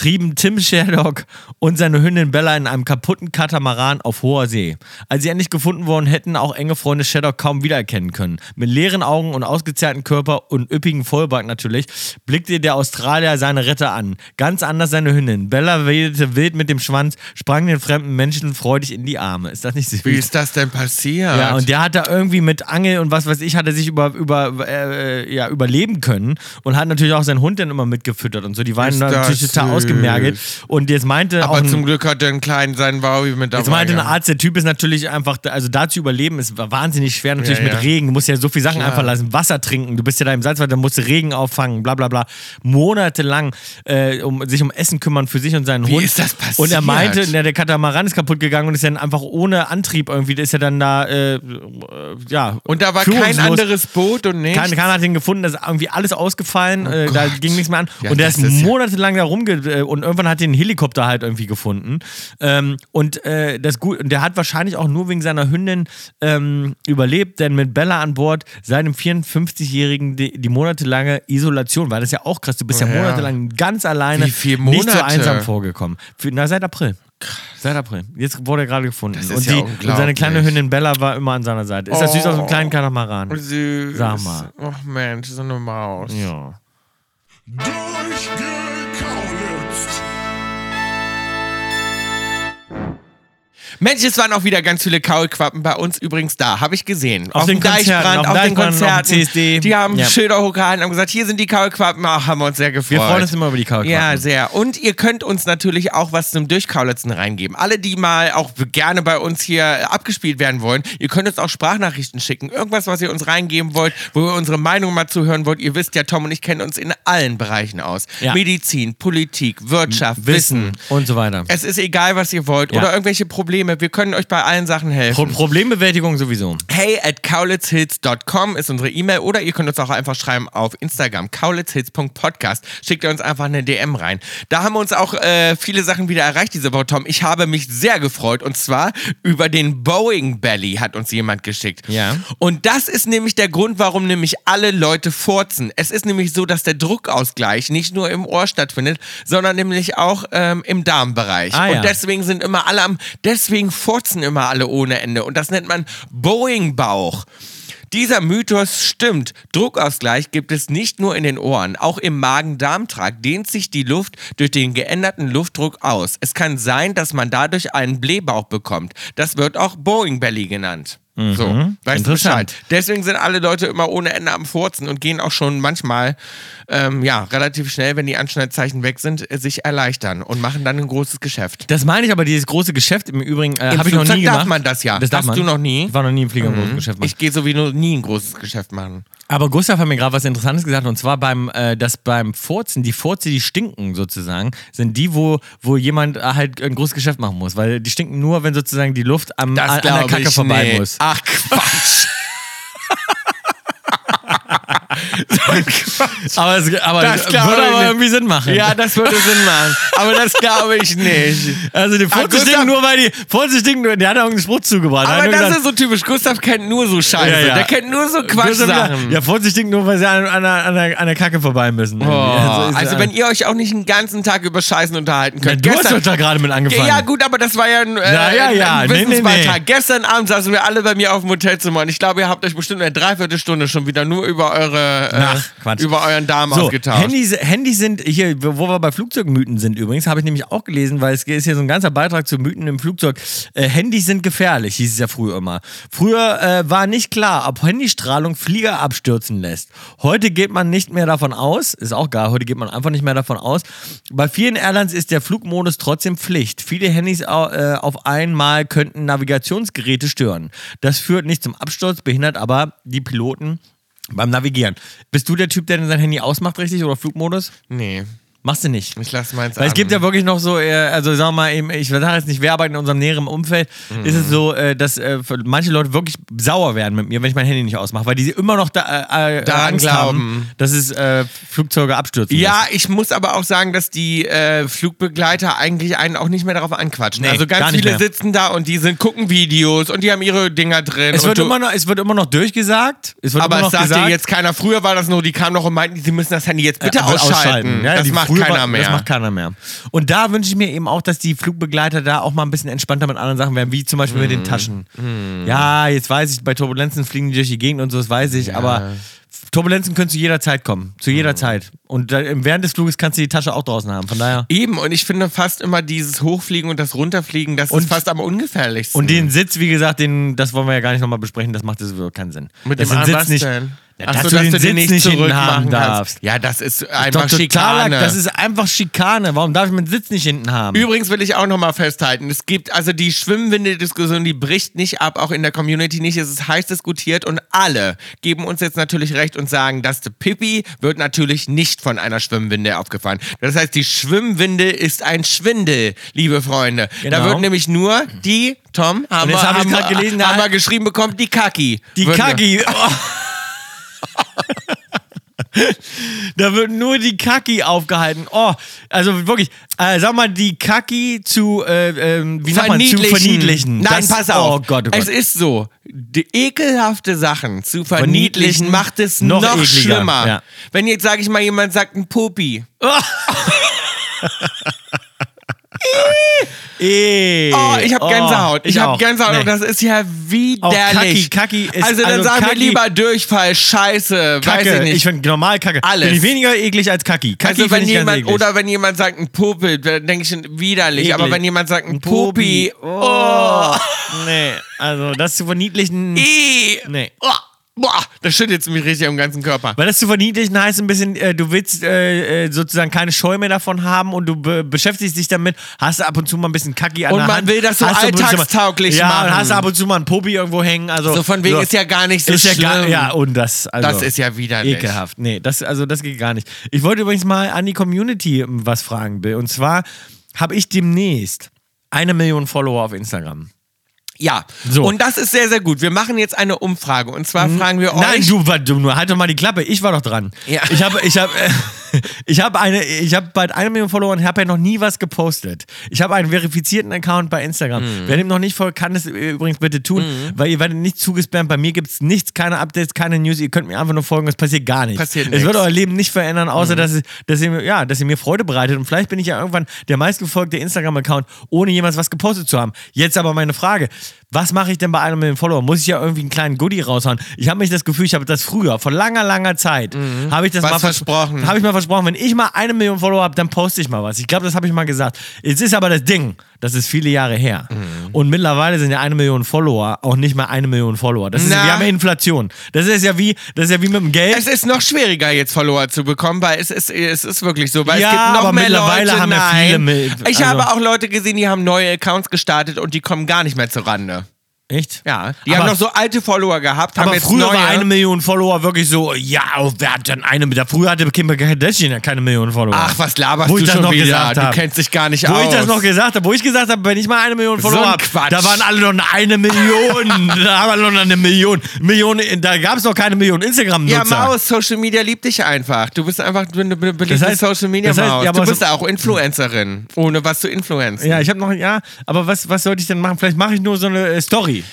trieben Tim Sherlock und seine Hündin Bella in einem kaputten Katamaran auf hoher See. Als sie endlich gefunden wurden, hätten auch enge Freunde Sherlock kaum wiedererkennen können. Mit leeren Augen und ausgezehrten Körper und üppigen Vollbart natürlich, blickte der Australier seine Retter an. Ganz anders seine Hündin. Bella wedelte wild mit dem Schwanz, sprang den fremden Menschen freudig in die Arme. Ist das nicht süß? Wie ist das denn passiert? Ja, und der hat da irgendwie mit Angel und was weiß ich, hat er sich über, über, äh, ja, überleben können und hat natürlich auch seinen Hund dann immer mitgefüttert und so. Die waren natürlich total süß. Ausgemergelt. Und jetzt meinte auch Aber ein, zum Glück hat er einen kleinen seinen Wowi mit dabei. jetzt meinte ein. Arzt, der Typ ist natürlich einfach, also da zu überleben ist wahnsinnig schwer, natürlich Ja, mit ja. Regen. Du musst ja so viele Sachen Klar. einfach lassen, Wasser trinken, du bist ja da im Salzwasser, dann musst du Regen auffangen, bla bla bla. Monatelang äh, um sich um Essen kümmern für sich und seinen Wie Hund. ist das passiert? Und er meinte, na, der Katamaran ist kaputt gegangen und ist dann einfach ohne Antrieb irgendwie, ist ja dann da, äh, äh, ja. Und da war kein anderes Boot und nichts. Keiner, keiner hat ihn gefunden, da ist irgendwie alles ausgefallen, äh, da ging nichts mehr an. Ja, und der das ist, monatelang da rumge... Äh, und irgendwann hat den Helikopter halt irgendwie gefunden. Ähm, und äh, das gut, und der hat wahrscheinlich auch nur wegen seiner Hündin ähm, überlebt, denn mit Bella an Bord, seit dem 54-Jährigen die, die monatelange Isolation, weil das ja auch krass, du bist ja, Ja. monatelang ganz alleine, nicht so Monate? einsam vorgekommen. Für, na, seit April. Seit April. Jetzt wurde er gerade gefunden. Das ist und, ja die, und seine kleine Hündin Bella war immer an seiner Seite. Ist das süß aus einem Oh. kleinen Katamaran? Süß. Sag mal. Oh Mensch, so eine Maus. Ja. Durchgekaulitzt. Mensch, es waren auch wieder ganz viele Kaulquappen bei uns übrigens da, habe ich gesehen. Auf den dem Konzerten, Deichbrand, auf auf den Deichbrand, auf Konzerten. CSD. Die haben Ja. Schilder hochgehalten, haben gesagt, hier sind die Kaulquappen. Ach, haben wir uns sehr gefreut. Wir freuen uns immer über die Kaulquappen. Ja, sehr. Und ihr könnt uns natürlich auch was zum Durchkaulitzen reingeben. Alle, die mal auch gerne bei uns hier abgespielt werden wollen, ihr könnt uns auch Sprachnachrichten schicken. Irgendwas, was ihr uns reingeben wollt, wo ihr unsere Meinung mal zuhören wollt. Ihr wisst ja, Tom und ich kennen uns in allen Bereichen aus. Ja. Medizin, Politik, Wirtschaft, Wissen. Wissen und so weiter. Es ist egal, was ihr wollt Ja. oder irgendwelche Probleme. Wir können euch bei allen Sachen Pro helfen. Problembewältigung sowieso. Hey at kaulitzhits.com ist unsere E-Mail oder ihr könnt uns auch einfach schreiben auf Instagram kaulitzhits.podcast. Schickt uns einfach eine DM rein. Da haben wir uns auch äh, viele Sachen wieder erreicht diese Woche, Tom. Ich habe mich sehr gefreut und zwar über den Boeing Belly hat uns jemand geschickt. Ja. Und das ist nämlich der Grund, warum nämlich alle Leute furzen. Es ist nämlich so, dass der Druckausgleich nicht nur im Ohr stattfindet, sondern nämlich auch ähm, im Darmbereich. Ah, ja. Und deswegen sind immer alle am, deswegen furzen immer alle ohne Ende. Und das nennt man Boeing-Bauch. Dieser Mythos stimmt. Druckausgleich gibt es nicht nur in den Ohren, auch im Magen-Darm-Trakt dehnt sich die Luft durch den geänderten Luftdruck aus. Es kann sein, dass man dadurch einen Blähbauch bekommt. Das wird auch Boeing Belly genannt. So, weißt du Mhm. Bescheid. Deswegen sind alle Leute immer ohne Ende am Furzen und gehen auch schon manchmal, ähm, ja, relativ schnell, wenn die Anschneidzeichen weg sind, sich erleichtern und machen dann ein großes Geschäft. Das meine ich aber, dieses große Geschäft im Übrigen äh, habe ich noch nie darf gemacht. man das ja. Das darf Darfst man. du noch nie? Ich war noch nie im Flieger ein großes Geschäft machen. Ich gehe sowieso nie ein großes Geschäft machen. Aber Gustav hat mir gerade was Interessantes gesagt und zwar beim, äh, dass beim Furzen, die Furze, die stinken sozusagen, sind die, wo, wo jemand halt ein großes Geschäft machen muss, weil die stinken nur, wenn sozusagen die Luft am, an, an der Kacke ich vorbei nicht. muss. Ach Quatsch. ein. Aber, es, aber Das würde aber irgendwie Sinn machen. Ja, das würde Sinn machen. Aber das glaube ich nicht. Also die Furze Gustav- stinken nur, weil die Furze stinken nur, der hat auch einen Spruch zugebracht. Aber das gesagt, ist so typisch. Gustav kennt nur so Scheiße. Ja, ja. Der kennt nur so Quatschsachen. Ja, Furze stinken nur, weil sie an, an, der- an, an der Kacke vorbei müssen. Oh, also ja- wenn ihr euch auch nicht den ganzen Tag über Scheißen unterhalten könnt. du hast doch da gerade mit angefangen. Ja, gut, aber das war ja ein, äh, Ja, ja, ja. ein Nee, nee, Wissensbeitrag. nee. Gestern Abend saßen wir alle bei mir auf dem Hotelzimmer und ich glaube, ihr habt euch bestimmt eine Dreiviertelstunde schon wieder nur über eure äh, Ach, Quatsch. über euren Darm So, ausgetauscht. Handys, Handys sind hier, wo wir bei Flugzeugmythen sind übrigens, habe ich nämlich auch gelesen, weil es ist hier so ein ganzer Beitrag zu Mythen im Flugzeug. Äh, Handys sind gefährlich, hieß es ja früher immer. Früher äh, war nicht klar, ob Handystrahlung Flieger abstürzen lässt. Heute geht man nicht mehr davon aus, ist auch geil, heute geht man einfach nicht mehr davon aus. Bei vielen Airlines ist der Flugmodus trotzdem Pflicht. Viele Handys äh, auf einmal könnten Navigationsgeräte stören. Das führt nicht zum Absturz, behindert aber die Piloten beim Navigieren. Bist du der Typ, der denn sein Handy ausmacht, richtig? Oder Flugmodus? nee, Machst du nicht. ich lasse meins Weil es an. gibt ja wirklich noch so, äh, also sagen wir mal, eben, ich sage jetzt nicht, wer arbeitet in unserem näheren Umfeld, Mhm. ist es so, äh, dass äh, manche Leute wirklich sauer werden mit mir, wenn ich mein Handy nicht ausmache, weil die immer noch da, äh, Daran Angst glauben. haben, dass es äh, Flugzeuge abstürzen Ja, ich muss aber auch sagen, dass die äh, Flugbegleiter eigentlich einen auch nicht mehr darauf anquatschen. Nee, also ganz viele mehr. sitzen da und die sind, gucken Videos und die haben ihre Dinger drin. Es wird, du, immer noch, es wird immer noch durchgesagt. Es aber es sagt gesagt, dir jetzt keiner. Früher war das nur, die kamen noch und meinten, sie müssen das Handy jetzt bitte aber ausschalten. Ja, das macht früher keiner war- mehr. Das macht keiner mehr. Und da wünsche ich mir eben auch, dass die Flugbegleiter da auch mal ein bisschen entspannter mit anderen Sachen werden, wie zum Beispiel mit den Taschen. Ja, jetzt weiß ich, bei Turbulenzen fliegen die durch die Gegend und so, das weiß ich, aber Turbulenzen können zu jeder Zeit kommen. Zu jeder Zeit. Und während des Fluges kannst du die Tasche auch draußen haben. Von daher. Eben, und ich finde fast immer dieses Hochfliegen und das Runterfliegen, das Und- ist fast am ungefährlichsten. Und den Sitz, wie gesagt, den, das wollen wir ja gar nicht nochmal besprechen, das macht sowieso keinen Sinn. mit dass dem Sitz was nicht, denn? Ja, dass so, du den dass Sitz nicht zurück haben machen darfst. Ja, das ist Doch einfach total, Schikane. das ist einfach Schikane. Warum darf ich meinen Sitz nicht hinten haben? Übrigens will ich auch nochmal festhalten, es gibt also die Schwimmwinde-Diskussion, die bricht nicht ab, auch in der Community nicht. Es ist heiß diskutiert und alle geben uns jetzt natürlich recht und sagen, dass der Pippi wird natürlich nicht von einer Schwimmwinde aufgefahren. Das heißt, die Schwimmwinde ist ein Schwindel, liebe Freunde. Da Genau. wird nämlich nur die, Tom, haben wir, hab haben, gelesen, da- haben wir geschrieben bekommen, die Kaki. Die Kaki. Oh. da wird nur die Kaki aufgehalten. Oh, also wirklich, äh, sag mal, die Kaki zu, äh, ähm, wie sagt man, zu verniedlichen. Nein, Das- pass auf. Oh Gott, oh Gott. Es ist so, die ekelhafte Sachen zu verniedlichen, Verniedlichen, macht es noch noch, schlimmer. ja. Wenn jetzt, sage ich mal, jemand sagt ein Pupi. Oh, ich habe Oh, Gänsehaut. Ich, ich habe. Gänsehaut Nee. das ist ja widerlich. Kacki, Kacki ist- also dann also sagen Kacki- wir lieber Durchfall, Scheiße, weiß Kacke. ich nicht. Ich finde normal Kacke. Alles. Finde ich weniger eklig als Kacki. Kacki also wenn jemand oder wenn jemand sagt ein Popel, dann denke ich widerlich. Eklig. Aber wenn jemand sagt ein Ein Popi, Popi. oh, Nee, also das zu verniedlichen. eh, Nee. oh, boah, das schüttelt mich richtig am ganzen Körper. Weil das zu verniedlichen heißt ein bisschen, äh, du willst äh, äh, sozusagen keine Scheu mehr davon haben und du be beschäftigst dich damit, hast ab und zu mal ein bisschen Kacki an Und der man Hand. will das so hast und zu mal- alltagstauglich ja, machen. und hast ab und zu mal einen Popi irgendwo hängen. Also, So von wegen ist ja gar nicht so ist ja schlimm. Gar, ja, und das, also, Das ist ja widerlich. Ekelhaft. Nee, das, also das geht gar nicht. Ich wollte übrigens mal an die Community ähm, was fragen, Bill. Und zwar habe ich demnächst eine Million Follower auf Instagram. Ja, So. und das ist sehr, sehr gut. Wir machen jetzt eine Umfrage und zwar fragen wir euch. Nein, du, du nur halt doch mal die Klappe. Ich war doch dran. Ja. Ich habe, ich habe, äh, ich habe eine, ich habe bald eine Million Follower und habe ja noch nie was gepostet. Ich habe einen verifizierten Account bei Instagram. Mhm. Wer dem noch nicht folgt, kann es übrigens bitte tun, weil ihr werdet nicht zugespammt. Bei mir gibt es nichts, keine Updates, keine News. Ihr könnt mir einfach nur folgen. Es passiert gar nichts. Passiert es nichts. wird euer Leben nicht verändern, außer dass, es, dass, ihr, mir- ja, dass ihr mir Freude bereitet. Und vielleicht bin ich ja irgendwann der meistgefolgte Instagram-Account, ohne jemals was gepostet zu haben. Jetzt aber meine Frage. Was mache ich denn bei einer Million Follower? Muss ich ja irgendwie einen kleinen Goodie raushauen? Ich habe mich das Gefühl, ich habe das früher, vor langer, langer Zeit, habe ich das Was mal vers- versprochen. Habe ich mal versprochen, wenn ich mal eine Million Follower habe, dann poste ich mal was. Ich glaube, das habe ich mal gesagt. Jetzt ist aber das Ding, das ist viele Jahre her. Mhm. Und mittlerweile sind ja eine Million Follower auch nicht mehr eine Million Follower. Das ist, Na. wir haben ja Inflation. Das ist ja wie, das ist ja wie mit dem Geld. Es ist noch schwieriger, jetzt Follower zu bekommen, weil es ist, es ist wirklich so. Weil Ja, es gibt noch aber mehr mittlerweile Leute, haben ja nein. viele mit- ich also- habe auch Leute gesehen, die haben neue Accounts gestartet und die kommen gar nicht mehr zur Rande. Echt? Ja, die Aber- haben noch so alte Follower gehabt, haben Aber früher neue. war eine Million Follower wirklich so, ja, oh, wer hat denn eine? Da früher hatte Kim Kardashian ja keine Million Follower. Ach, was laberst Wo ich du das schon noch wieder? gesagt Du hab. kennst dich gar nicht Wo aus. ich das noch gesagt habe, wo ich gesagt habe, wenn ich mal eine Million Follower ein habe, da waren alle noch eine Million. da haben wir noch eine Million. Million da gab es noch keine Million Instagram-Nutzer. ja, Maus, Social Media liebt dich einfach. Du bist einfach eine be beliebte heißt- Social Media das heißt, Maus. ja, du bist so- auch Influencerin, ohne was zu influenzen. Ja, ich habe noch, ja, aber was, was sollte ich denn machen? Vielleicht mache ich nur so eine äh,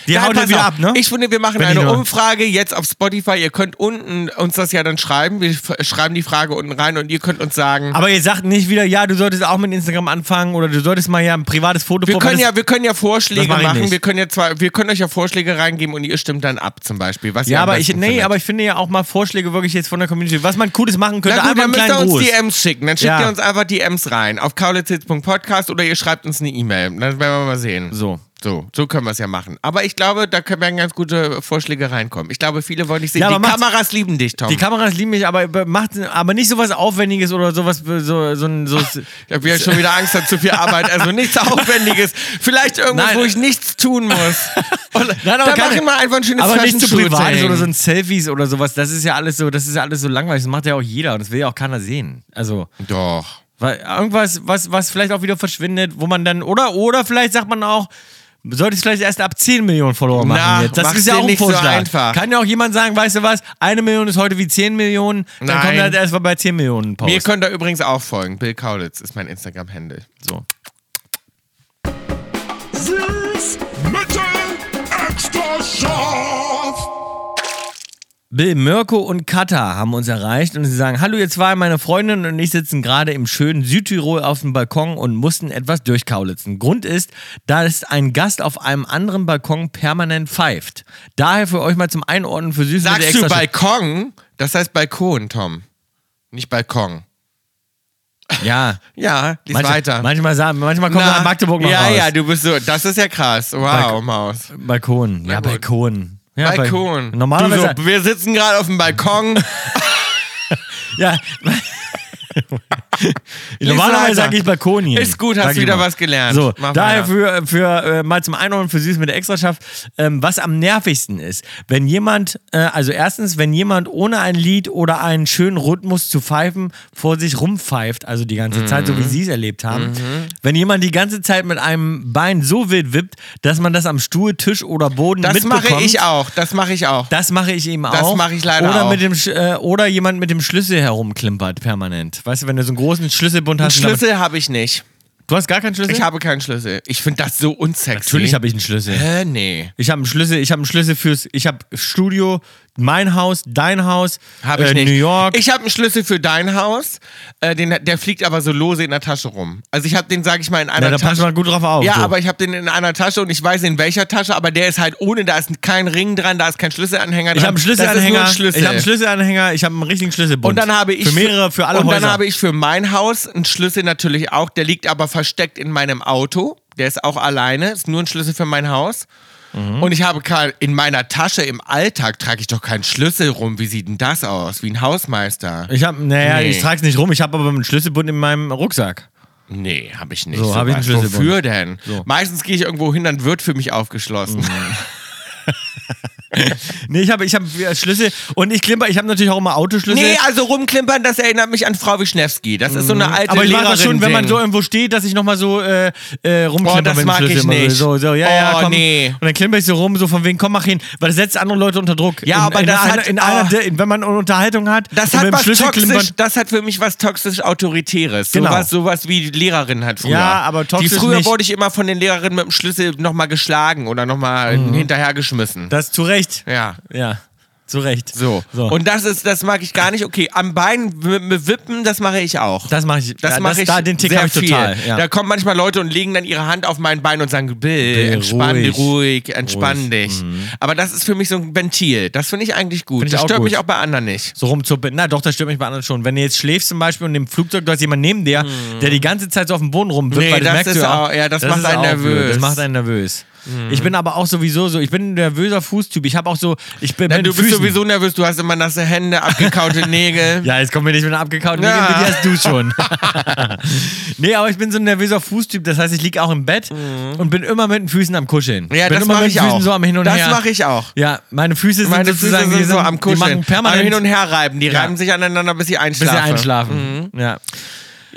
Die Ja, haut ja wieder auf. ab, ne? Ich finde, wir machen Wenn eine Umfrage jetzt auf Spotify. Ihr könnt unten uns das ja dann schreiben. Wir schreiben die Frage unten rein und ihr könnt uns sagen. aber ihr sagt nicht wieder, ja, du solltest auch mit Instagram anfangen oder du solltest mal ja ein privates Foto wir können ja, wir können ja Vorschläge mach machen. nicht. Wir können ja zwar, wir können euch ja Vorschläge reingeben und ihr stimmt dann ab, zum Beispiel. Was Ja, aber ich, nee, findet. aber ich finde ja auch mal Vorschläge wirklich jetzt von der Community, was man Cooles machen könnte. Na gut, dann müsst ihr uns Gruß. DMs schicken. Dann schickt Ja. ihr uns einfach DMs rein auf kaulitzhits.podcast oder ihr schreibt uns eine E-Mail. Dann werden wir mal sehen. So. So, so können wir es ja machen. Aber ich glaube, da können werden ganz gute Vorschläge reinkommen. Ich glaube, viele wollen dich sehen. Ja, die Kameras lieben dich, Tom. Die Kameras lieben mich, aber macht aber nicht sowas Aufwendiges oder sowas, so, so, ein- so Ich habe ja schon wieder Angst, dass zu viel Arbeit. Also nichts Aufwendiges. Vielleicht irgendwas, Nein. wo ich nichts tun muss. Und Nein, aber dann machen wir einfach ein schönes aber nicht so Fashion-Shooting. privates oder so ein Selfies oder sowas. Das ist ja alles so, das ist ja alles so langweilig. Das macht ja auch jeder und das will ja auch keiner sehen. Also, Doch. weil irgendwas, was, was vielleicht auch wieder verschwindet, wo man dann, oder, oder vielleicht sagt man auch, sollte es vielleicht erst ab 10 Millionen Follower machen Na, jetzt. Das ist ja auch ein nicht so Vorschlag. einfach. Kann ja auch jemand sagen, weißt du was, eine Million ist heute wie 10 Millionen, dann Nein. kommt halt erst mal bei 10 Millionen Post. Mir könnt ihr übrigens auch folgen. Bill Kaulitz ist mein Instagram-Handle. so. Bill, Mirko und Katha haben uns erreicht und sie sagen, hallo ihr zwei, meine Freundin und ich sitzen gerade im schönen Südtirol auf dem Balkon und mussten etwas durchkaulitzen. Grund ist, da ist ein Gast auf einem anderen Balkon permanent pfeift. Daher für euch mal zum Einordnen für Süß Sagst du Balkon? Das heißt Balkon, Tom. Nicht Balkon. Ja. Ja, lies Manchmal, weiter. manchmal, sagen, manchmal kommt Na, nach Magdeburg noch Ja, raus. ja, du bist so. Das ist ja krass. Wow, Balk- Maus. Balkon. Ja, gut. Balkon. Ja, Bal- Balkon. Normalerweise. Du so, wir sitzen gerade auf dem Balkon. Ja. Normalerweise sage ich Balkonien. Ist gut, hast wieder mal. was gelernt. So, Mach daher weiter. für, für äh, mal zum Einordnen für Süß mit der Extraschaft, ähm, was am nervigsten ist, wenn jemand, äh, also erstens, wenn jemand ohne ein Lied oder einen schönen Rhythmus zu pfeifen vor sich rumpfeift, also die ganze Zeit, so wie Mhm. sie es erlebt haben, wenn jemand die ganze Zeit mit einem Bein so wild wippt, dass man das am Stuhl, Tisch oder Boden Das mitbekommt. mache ich auch. Das mache ich auch. Das mache ich eben Das auch. mache ich leider oder auch. Mit dem, äh, oder jemand mit dem Schlüssel herumklimpert permanent. Weißt du, wenn du so einen großen Schlüsselbund hast. damit- Schlüssel habe ich nicht. Du hast gar keinen Schlüssel? Ich habe keinen Schlüssel. Ich finde das so unsexy. Natürlich habe ich einen Schlüssel. Hä, nee. Ich habe einen Schlüssel, ich habe einen Schlüssel fürs, ich habe Studio, mein Haus, dein Haus, Habe ich äh, nicht. New York. Ich habe einen Schlüssel für dein Haus. Äh, den, der fliegt aber so lose in der Tasche rum. Also ich habe den, sage ich mal, in einer ja, da Tasche. passt man gut drauf auf. Ja, so. aber ich habe den in einer Tasche und ich weiß in welcher Tasche, aber der ist halt ohne, da ist kein Ring dran, da ist kein Schlüsselanhänger dran. ich habe einen Schlüsselanhänger. Ein Schlüssel. Ich habe einen Schlüsselanhänger. Ich habe einen richtigen Schlüsselbund. und dann habe ich für mehrere, für alle Und Häuser. dann habe ich für mein Haus einen Schlüssel natürlich auch. Der liegt aber versteckt in meinem Auto. Der ist auch alleine. Ist nur ein Schlüssel für mein Haus. Mhm. Und ich habe kein, in meiner Tasche im Alltag trage ich doch keinen Schlüssel rum. Wie sieht denn das aus? Wie ein Hausmeister? ich habe, naja, Nee. ich trage es nicht rum. Ich habe aber einen Schlüsselbund in meinem Rucksack. Nee, habe ich nicht. So, hab ich einen. Schlüsselbund. Wofür denn? So. Meistens gehe ich irgendwo hin, dann wird für mich aufgeschlossen. Nee, ich habe ich hab Schlüssel und ich klimper, ich habe natürlich auch immer Autoschlüssel. Nee, also rumklimpern, das erinnert mich an Frau Wischnewski. Das ist so eine alte aber ich mache das schon, wenn man so irgendwo steht, dass ich nochmal so äh, äh, rumklimper Oh, das mag ich nicht. So, so, ja, ja, Oh, komm. nee. Und dann klimper ich so rum, so von wegen, komm, mach hin. Weil das setzt andere Leute unter Druck. Ja, in, aber in das einer, hat- in einer, oh. in, wenn man eine Unterhaltung hat, Das hat was Schlüssel toxisch, klimpern- das hat für mich was toxisch Autoritäres. Genau. Sowas, sowas wie die Lehrerin hat früher. Ja, aber toxisch Die früher nicht. wurde ich immer von den Lehrerinnen mit dem Schlüssel nochmal geschlagen oder nochmal Mhm. hinterhergeschmissen. Das zu Recht. ja. Ja, zu Recht. So. so. Und das ist, das mag ich gar nicht. Okay, am Bein wippen, das mache ich auch. das mache ich. Das ja, mache ich Da, den Tick habe ich total. Ja. Da kommen manchmal Leute und legen dann ihre Hand auf mein Bein und sagen, Bill, entspann ruhig. dich, ruhig, entspann Ruhig. dich. Aber das ist für mich so ein Ventil. Das finde ich eigentlich gut. Ich das stört gut. mich auch bei anderen nicht. so rumzuppeln. Na doch, das stört mich bei anderen schon. Wenn du jetzt schläfst zum Beispiel und im Flugzeug, da ist jemand neben dir, der die ganze Zeit so auf dem Boden rumwippt, Nee, das, das merkst du auch. ja, das macht ist einen nervös. Mhm. Das macht einen nervös. Ich bin aber auch sowieso so, ich bin ein nervöser Fußtyp. Ich habe auch so, ich bin mit du bist Füßen. sowieso nervös, du hast immer nasse Hände, abgekaute Nägel. Ja, jetzt kommen wir nicht mit abgekauten Ja. Nägel, die hast du schon. nee, aber ich bin so ein nervöser Fußtyp, das heißt, ich liege auch im Bett und bin immer mit den Füßen am Kuscheln. Mhm. Ja, bin das immer mache mit ich auch. so am Hin und das mache ich auch. Ja, meine Füße sind Meine Füße sind die so am Die Kuscheln. machen permanent Am hin und her reiben. Die Ja. reiben sich aneinander, bis sie bis einschlafen. sie einschlafen. Ja.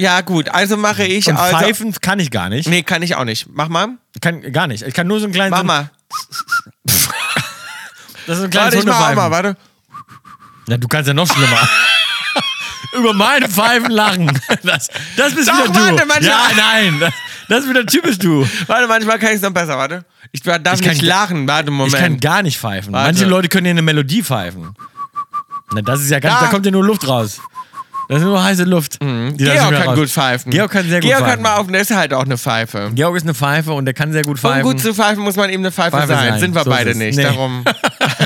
Ja, gut, also mache ich. Und also, pfeifen kann ich gar nicht. Nee, kann ich auch nicht. Mach mal. Kann gar nicht. Ich kann nur so einen kleinen. Mach so, mal. Das ist ein kleines Warte, ich mach auch mal, warte. Ja, du kannst ja noch schlimmer. Über meine Pfeifen lachen. Das, das bist Doch, wieder du. warte, manchmal- ja, nein. Das, das ist wieder typisch du. Warte, manchmal kann ich es noch besser, warte. Ich darf Ich nicht lachen, warte, Moment. Ich kann gar nicht pfeifen. Warte. Manche Leute können dir eine Melodie pfeifen. Na, das ist ja ganz, Da. da kommt ja nur Luft raus. Das ist nur heiße Luft. da Georg kann raus- gut pfeifen. Georg kann sehr gut Georg hat pfeifen. mal auf, der ist halt auch eine Pfeife. Georg ist eine Pfeife und der kann sehr gut Um pfeifen. gut zu pfeifen, muss man eben eine Pfeife, Pfeife sein. sein. Sind wir So beide nicht. Nee. Darum.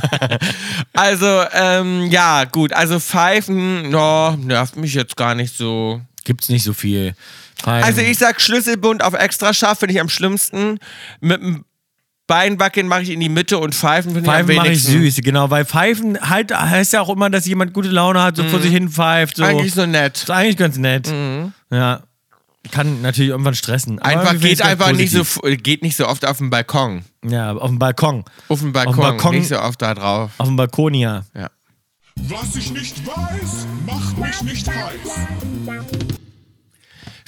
also, ähm, ja, gut. Also Pfeifen, no, nervt mich jetzt gar nicht so. Gibt's nicht so viel. Pfeifen. Also ich sag Schlüsselbund auf extra scharf finde ich am schlimmsten. Mit dem Beinwackeln mache ich in die Mitte und Pfeifen finde ich Pfeifen mache ich süß, genau, weil Pfeifen halt heißt ja auch immer, dass jemand gute Laune hat, so vor sich hin pfeift. So. Mhm. Eigentlich so nett. ist eigentlich ganz nett. Ja. Kann natürlich irgendwann stressen. Einfach geht einfach nicht so, geht nicht so oft auf dem Balkon. Ja, auf dem Balkon. Auf dem Balkon, Balkon- nicht so oft da drauf. Auf dem Balkon, ja. Ja. Was ich nicht weiß, macht mich nicht heiß.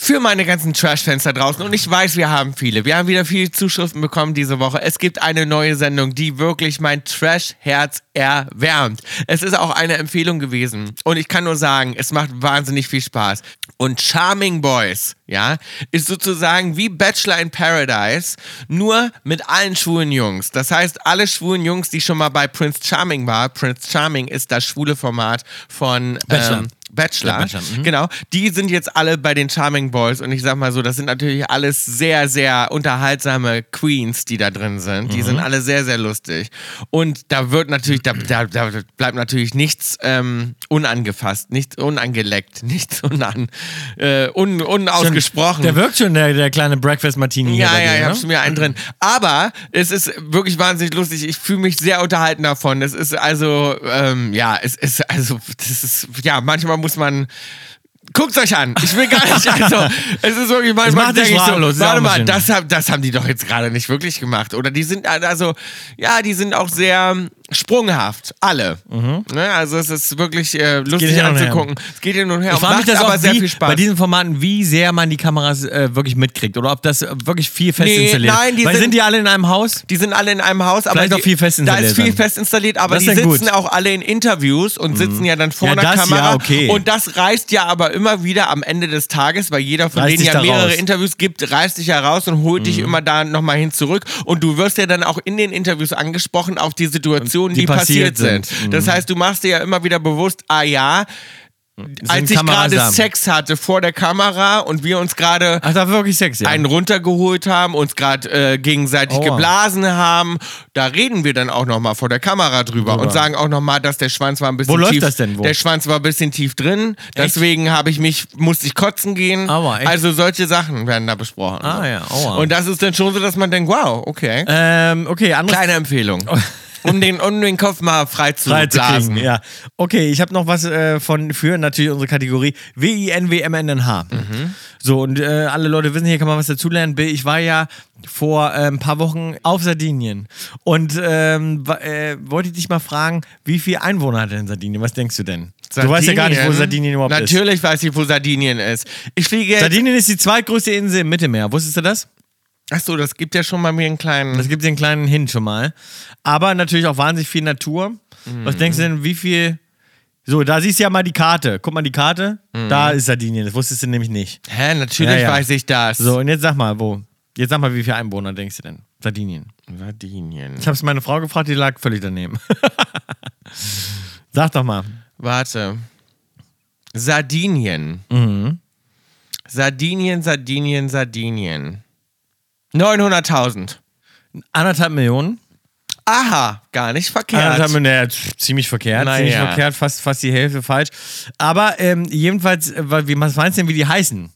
Für meine ganzen Trash-Fans da draußen, und ich weiß, wir haben viele. Wir haben wieder viele Zuschriften bekommen diese Woche. Es gibt eine neue Sendung, die wirklich mein Trash-Herz erwärmt. Es ist auch eine Empfehlung gewesen. Und ich kann nur sagen, es macht wahnsinnig viel Spaß. Und Charming Boys, ja, ist sozusagen wie Bachelor in Paradise, nur mit allen schwulen Jungs. Das heißt, alle schwulen Jungs, die schon mal bei Prince Charming war, Prince Charming ist das schwule Format von Bachelor. Ähm, Bachelor, Bachelor, mhm. genau. Die sind jetzt alle bei den Charming Boys und ich sag mal so, das sind natürlich alles sehr, sehr unterhaltsame Queens, die da drin sind. Die Mhm. sind alle sehr, sehr lustig. Und da wird natürlich, da, da, da bleibt natürlich nichts ähm, unangefasst, nichts unangeleckt, nichts unan, äh, un, unausgesprochen. Der wirkt schon, der, der kleine Breakfast Martini. Ja, ja, dir, ich ne? hab's mir einen drin. Aber es ist wirklich wahnsinnig lustig. Ich fühle mich sehr unterhalten davon. Es ist also, ähm, ja, es ist also, das ist, ja, manchmal muss man. Guckt's euch an. Ich will gar nicht. Also, es ist wirklich manchmal denke ich so, warte mal, das, das haben die doch jetzt gerade nicht wirklich gemacht. Oder die sind also, ja, die sind auch sehr sprunghaft. Alle. Ne? Also es ist wirklich äh, lustig anzugucken. Es geht hin und her. Ich frage mich macht das aber auch, sehr wie, viel Spaß. bei diesen Formaten, wie sehr man die Kameras äh, wirklich mitkriegt oder ob das äh, wirklich viel fest Nee, installiert nein, die Weil sind- sind die alle in einem Haus? Die sind alle in einem Haus, aber Vielleicht die, auch viel fest da installiert ist viel fest installiert, aber die ist sitzen gut. auch alle in Interviews und sitzen ja dann vor Ja, das Kamera. ja, okay. Und das reißt ja aber immer wieder am Ende des Tages, weil jeder von Reißt denen ja da mehrere raus. Mhm. Interviews gibt, reißt dich ja raus und holt dich immer da nochmal hin zurück. Und du wirst ja dann auch in den Interviews angesprochen auf die Situation, Situationen, die, Die passiert, passiert sind. sind. Mhm. Das heißt, du machst dir ja immer wieder bewusst, ah ja, als ich gerade. Sex hatte vor der Kamera und wir uns gerade ja. einen runtergeholt haben, uns gerade äh, gegenseitig Aua. geblasen haben, da reden wir dann auch nochmal vor der Kamera drüber Drüber. und sagen auch nochmal, dass der Schwanz war ein bisschen Wo läuft tief. das denn? Wo? Der Schwanz war ein bisschen tief drin, deswegen habe ich mich musste ich kotzen gehen. Aua, echt? also solche Sachen werden da besprochen. Ah, ja, aua. Und das ist dann schon so, dass man denkt, wow, okay. ähm, okay, Kleine Empfehlung. um, den, um den Kopf mal frei zu frei zu kriegen. Ja. Okay, ich habe noch was äh, von für natürlich unsere Kategorie W-I-N-W-M-N-N-H. Mhm. So, und äh, alle Leute wissen, hier kann man was dazulernen. Bill, Ich war ja vor äh, ein paar Wochen auf Sardinien und ähm, äh, wollte dich mal fragen, wie viele Einwohner hat denn Sardinien? Was denkst du denn? Du weißt ja gar nicht, wo Sardinien überhaupt ist. Natürlich weiß ich, wo Sardinien ist. Ich fliege. Sardinien ist die zweitgrößte Insel im Mittelmeer. Wusstest du das? Achso, das gibt ja schon mal mir einen kleinen. Das gibt dir einen kleinen Hint schon mal. Aber natürlich auch wahnsinnig viel Natur. Was denkst du denn, wie viel. So, da siehst du ja mal die Karte. Guck mal die Karte. Da ist Sardinien. Das wusstest du nämlich nicht. Hä, natürlich Ja, ja. weiß ich das. So, und jetzt sag mal, wo? Jetzt sag mal, wie viele Einwohner denkst du denn? Sardinien. Sardinien. Ich hab's meine Frau gefragt, die lag völlig daneben. sag doch mal. Warte. Sardinien. Mhm. Sardinien, Sardinien, Sardinien. 900.000. Anderthalb Millionen. Aha, gar nicht verkehrt. Anderthalb Millionen, z- ziemlich verkehrt. Naja. Ziemlich verkehrt, fast, fast die Hälfte falsch. Aber ähm, jedenfalls, äh, was meinst du denn, wie die heißen?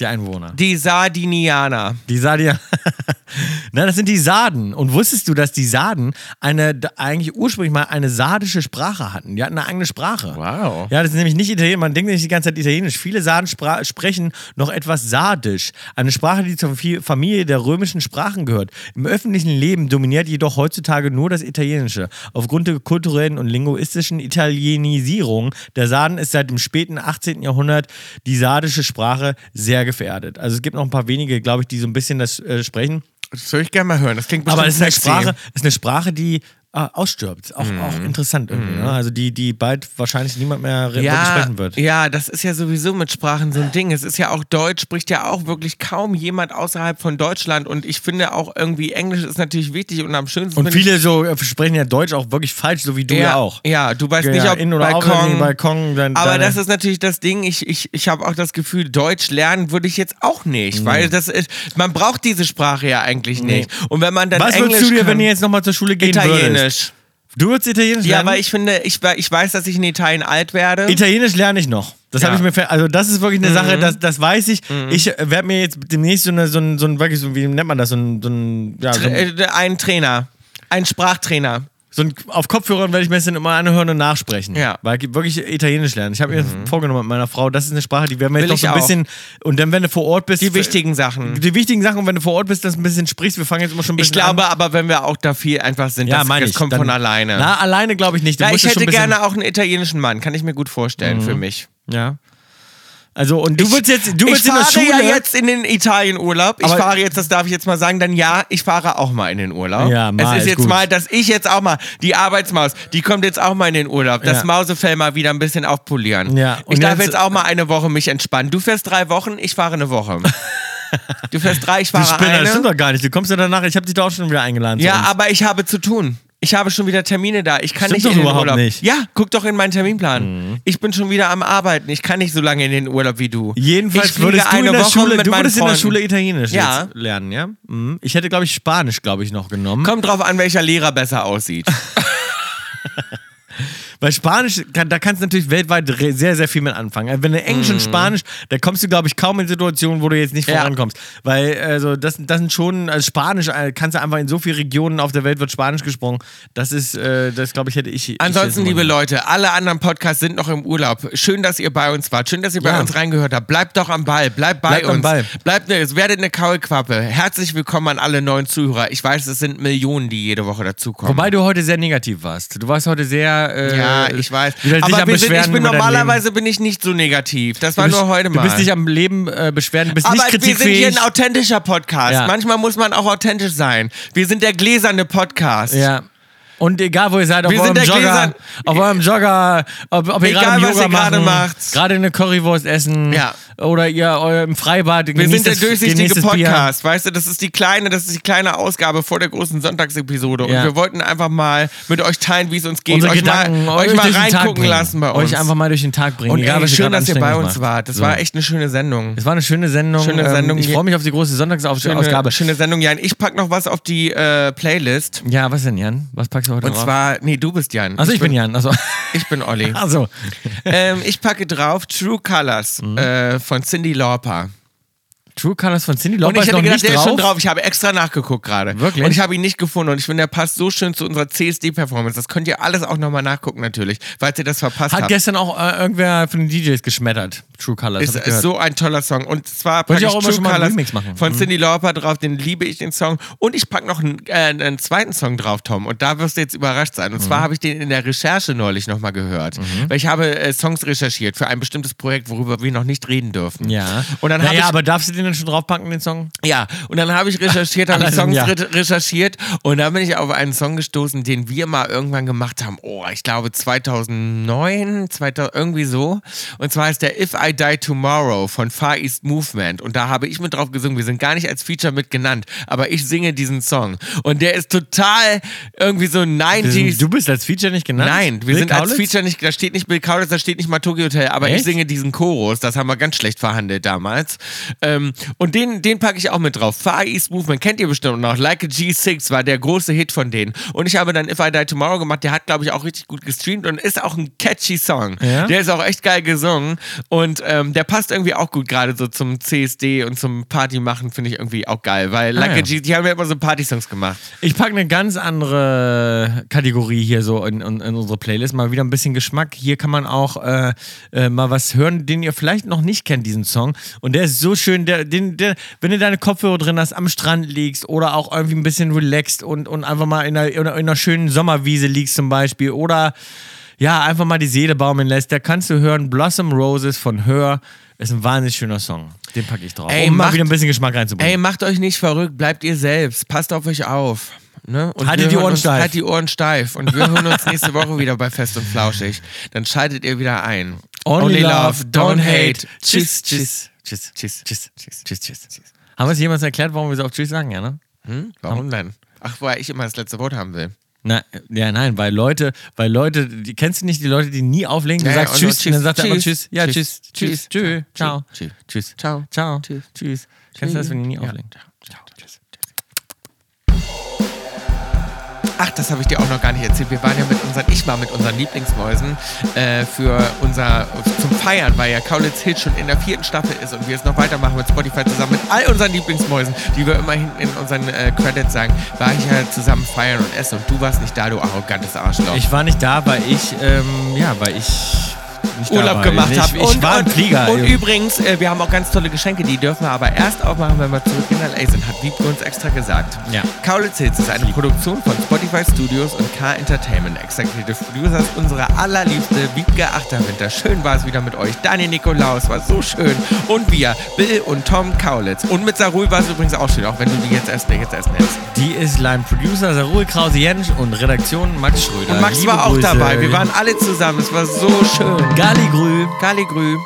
Die Einwohner. Die Sardinianer. Die Sardier. Nein, das sind die Sarden. Und wusstest du, dass die Sarden eine, eigentlich ursprünglich mal eine sardische Sprache hatten? Die hatten eine eigene Sprache. Wow. Ja, das ist nämlich nicht Italienisch. Man denkt nämlich die ganze Zeit Italienisch. Viele Sarden sprechen noch etwas Sardisch. Eine Sprache, die zur Familie der römischen Sprachen gehört. Im öffentlichen Leben dominiert jedoch heutzutage nur das Italienische. Aufgrund der kulturellen und linguistischen Italienisierung der Sarden ist seit dem späten 18. Jahrhundert die sardische Sprache sehr gefährdet. Also es gibt noch ein paar wenige, glaube ich, die so ein bisschen das äh, sprechen. Das würde ich gerne mal hören. Das klingt bestimmt Aber es ist eine sexy. Sprache, es ist eine Sprache, die äh, ausstirbt. Auch, Mhm. auch interessant irgendwie. Ne? Also die, die bald wahrscheinlich niemand mehr ja, sprechen wird. ja, das ist ja sowieso mit Sprachen so ein Ding. Es ist ja auch Deutsch, spricht ja auch wirklich kaum jemand außerhalb von Deutschland. Und ich finde auch irgendwie, Englisch ist natürlich wichtig und am schönsten. Und viele so äh, sprechen ja Deutsch auch wirklich falsch, so wie du ja, auch. Ja, du weißt Ja, nicht, ob in oder Balkon, Balkon, dann, Aber deine- das ist natürlich das Ding. Ich, ich, ich habe auch das Gefühl, Deutsch lernen würde ich jetzt auch nicht, weil das ist, man braucht diese Sprache ja eigentlich nicht. Und wenn man dann Was Englisch würdest du dir, kann, wenn du jetzt nochmal zur Schule gehen würdest? Italienisch. Du würdest Italienisch Ja, lernen? weil ich finde, ich, ich weiß, dass ich in Italien alt werde. Italienisch lerne ich noch. Das Ja. Mhm. habe ich mir also das ist wirklich eine Sache, das, das weiß ich. Ich werde mir jetzt demnächst so, eine, so, ein, so ein, wirklich so, wie nennt man das, so ein, so ein, ja, so ein, äh, ein Trainer, ein Sprachtrainer. So ein auf Kopfhörern werde ich mir das dann immer anhören und nachsprechen. Ja. Mhm. Weil ich wirklich Italienisch lernen. Ich habe mir vorgenommen mit meiner Frau, das ist eine Sprache, die werden wir Will jetzt noch ich so ein bisschen und dann wenn du vor Ort bist, Die wichtigen Sachen. die wichtigen Sachen und wenn du vor Ort bist, das ein bisschen sprichst, wir fangen jetzt immer schon ein Ich bisschen glaube an. aber, wenn wir auch da viel einfach sind, ja, das, meine das ich. kommt Dann- von alleine. Na, alleine glaube ich nicht. Ja, ich hätte Mhm. gerne auch einen italienischen Mann, kann ich mir gut vorstellen für mich. Ja. Also und du willst jetzt, du willst ich in der fahre Schule. ja jetzt in den Italienurlaub. Ich fahre jetzt, das darf ich jetzt mal sagen, dann ja, ich fahre auch mal in den Urlaub. Ja, mal, es ist jetzt gut. mal, dass ich jetzt auch mal, die Arbeitsmaus, die kommt jetzt auch mal in den Urlaub. Das Ja. Mausefell mal wieder ein bisschen aufpolieren. Ja, und Ich darf jetzt- auch mal eine Woche mich entspannen. Du fährst drei Wochen, ich fahre eine Woche. du fährst drei, ich Du fahre Spinner, das stimmt eine. doch gar nicht. Du kommst ja danach, ich habe dich doch auch schon wieder eingeladen. Ja, aber ich habe zu tun. Ich habe schon wieder Termine da. Ich kann Stimmt nicht doch in den überhaupt Urlaub. nicht. Mhm. Ja, guck doch in meinen Terminplan. Ich bin schon wieder am Arbeiten. Ich kann nicht so lange in den Urlaub wie du. Jedenfalls ich würdest du in eine der Woche Schule, mit du würdest in der. Schule Italienisch Ja. lernen, ja? Mhm. Ich hätte, glaube ich, Spanisch, glaube ich, noch genommen. Kommt drauf an, welcher Lehrer besser aussieht. Weil Spanisch, kann, da kannst du natürlich weltweit sehr, sehr viel mit anfangen. Also Wenn du Englisch und Spanisch, da kommst du, glaube ich, kaum in Situationen, wo du jetzt nicht Mhm. Ja. vorankommst. Weil, also, das, das sind schon, also Spanisch, äh, kannst du einfach in so vielen Regionen auf der Welt wird Spanisch gesprochen. Das ist, äh, das glaube ich, hätte ich. ich Ansonsten, jetzt liebe Leute, alle anderen Podcasts sind noch im Urlaub. Schön, dass ihr bei uns wart. Schön, dass ihr bei Ja. uns reingehört habt. Bleibt doch am Ball. Bleibt bei Bleibt am uns. Ball. Bleibt es werdet eine Kaulquappe. Herzlich willkommen an alle neuen Zuhörer. Ich weiß, es sind Millionen, die jede Woche dazukommen. Wobei du heute sehr negativ warst. Du warst heute sehr. Äh, ja, ich weiß. dich Aber am wir sind, ich bin normalerweise bin ich nicht so negativ. Das war bist, nur heute mal. Du bist nicht am Leben äh, beschweren, du bist Aber nicht wir sind hier ein authentischer Podcast. Ja. Manchmal muss man auch authentisch sein. Wir sind der gläserne Podcast. Ja. Und egal, wo ihr seid, auf Wir eurem sind Jogger, Gläser- auf eurem Jogger, ob, ob ihr Egal, gerade was Yoga ihr gerade machen, macht. gerade eine Currywurst essen, Ja. Oder ihr euer im Freibad. Wir sind der durchsichtige Podcast, weißt du, das ist die kleine, das ist die kleine Ausgabe vor der großen Sonntagsepisode. Ja. Und wir wollten einfach mal mit euch teilen, wie es uns geht, Unsere euch Gedanken mal, euch euch mal reingucken lassen bei uns. Euch einfach mal durch den Tag bringen. und egal, ey, schön, dass ihr bei uns macht. wart. Das So. war echt eine schöne Sendung. Es war eine schöne Sendung. Schöne Ähm, Sendung. Ich freue mich auf die große Sonntagsausgabe. Schöne, schöne Sendung, Jan. Ich pack noch was auf die äh, Playlist. Ja, was denn, Jan? Was packst du heute Und drauf? zwar, nee, du bist Jan. also ich, bin Jan. Also, Ich bin Olli. also. ähm, ich packe drauf True Colors Mhm. äh, von Cindy Lauper. True Colors von Cindy Und Lauper ich ist hätte gedacht, nicht der drauf. ist schon drauf. Ich habe extra nachgeguckt gerade. Wirklich? Und ich habe ihn nicht gefunden. Und ich finde, der passt so schön zu unserer CSD-Performance. Das könnt ihr alles auch nochmal nachgucken, natürlich, falls ihr das verpasst Hat habt. gestern auch äh, irgendwer von den DJs geschmettert. True Colors. Ist, ich ist so ein toller Song. Und zwar packe ich ich, auch True schon mal einen Colors Remix machen. von Mhm. Cindy Lauper drauf, den liebe ich, den Song. Und ich packe noch einen, äh, einen zweiten Song drauf, Tom. Und da wirst du jetzt überrascht sein. Und Mhm. zwar habe ich den in der Recherche neulich nochmal gehört. Weil ich habe äh, Songs recherchiert für ein bestimmtes Projekt, worüber wir noch nicht reden dürfen. Ja. Und dann naja, ich aber darfst du den dann schon draufpacken, den Song? Ja, und dann habe ich recherchiert, habe ich Songs ja. re recherchiert und da bin ich auf einen Song gestoßen, den wir mal irgendwann gemacht haben. Oh, ich glaube 2009, 2000, irgendwie so. Und zwar ist der If I Die Tomorrow von Far East Movement. Und da habe ich mit drauf gesungen. Wir sind gar nicht als Feature mit genannt, aber ich singe diesen Song. Und der ist total irgendwie so 90s. Du bist als Feature nicht genannt? Nein, wir Bill sind als Kaulitz? Feature nicht, da steht nicht Bill Kaulitz, da steht nicht mal Tokyo Hotel, aber ich Echt? singe diesen Chorus, das haben wir ganz schlecht verhandelt damals. Ähm, und den, den packe ich auch mit drauf. Far East Movement kennt ihr bestimmt noch. Like a G6 war der große Hit von denen. Und ich habe dann If I Die Tomorrow gemacht, der hat, glaube ich, auch richtig gut gestreamt und ist auch ein catchy Song. Ja? Der ist auch echt geil gesungen und ähm, der passt irgendwie auch gut gerade so zum CSD und zum Party machen, finde ich irgendwie auch geil, weil Like Ah, a ja. G, die haben ja immer so Party-Songs gemacht. Ich packe eine ganz andere Kategorie hier so in, in, in unsere Playlist. Mal wieder ein bisschen Geschmack. Hier kann man auch äh, äh, mal was hören, den ihr vielleicht noch nicht kennt, diesen Song. Und der ist so schön, der, den, der, wenn du deine Kopfhörer drin hast, am Strand liegst oder auch irgendwie ein bisschen relaxed und, und einfach mal in einer, in einer, in einer schönen Sommerwiese liegst zum Beispiel oder ja, einfach mal die Seele baumeln lässt, da kannst du hören Blossom Roses von Hör. Ist ein wahnsinnig schöner Song. Den packe ich drauf. Ey, um mal macht- wieder ein bisschen Geschmack reinzubringen. Ey, macht euch nicht verrückt, bleibt ihr selbst, passt auf euch auf. Ne? Und Haltet die Ohren uns, steif. Halt die Ohren steif. Und wir hören uns nächste Woche wieder bei Fest und Flauschig. Dann schaltet ihr wieder ein. Only, love, don't hate. Tschüss, Tschüss, tschüss. tschüss, tschüss, Tschüss, tschüss, tschüss, tschüss. Haben wir es jemals erklärt, warum wir so auf Tschüss sagen, ja, ne? Hm? Warum denn? Ach, weil ich immer das letzte Wort haben will. Na, ja, nein, weil Leute, weil Leute, die, kennst du nicht die Leute, die nie auflegen? Du Ja, ja, sagst und nur Tschüss, und dann sagt er einfach Tschüss. Tschüss. Ja, Tschüss. Tschüss, Tschüss, Tschüss. Tschüss, ciao, Tschüss. Tschüss, Ciao. ciao, Tschüss. Tschüss. Kennst du das, wenn die nie Ja. auflegen? Ciao. Ach, das habe ich dir auch noch gar nicht erzählt. Wir waren ja mit unseren, ich war mit unseren Lieblingsmäusen äh, für unser, zum Feiern, weil ja Kaulitz Hill schon in der vierten Staffel ist und wir es noch weitermachen mit Spotify zusammen mit all unseren Lieblingsmäusen, die wir immer hinten in unseren äh, Credits sagen, war ich ja zusammen feiern und essen und du warst nicht da, du arrogantes Arschloch. Ich war nicht da, weil ich, ähm, ja, weil ich Urlaub gemacht ich, habe. Ich, ich war im Flieger. Und übrigens, äh, wir haben auch ganz tolle Geschenke, die dürfen wir aber erst aufmachen, wenn wir zurück in L.A. sind, hat Wiebke uns extra gesagt. Ja. Kaulitz Hits ist eine Produktion von Spotify Studios und K Entertainment. Executive Producer ist unsere allerliebste Wiebke Achterwinter. Schön war es wieder mit euch. Daniel Nikolaus war so schön. Und wir, Bill und Tom Kaulitz. Und mit Sarul war es übrigens auch schön, auch wenn du die jetzt erst, jetzt erst nennst. Die ist Line Producer Sarul Krause Jensch und Redaktion Max Schröder. Und Max Liebe war auch Grüße. dabei. Wir waren alle zusammen. Es war so schön. Kaligru, Kaligru.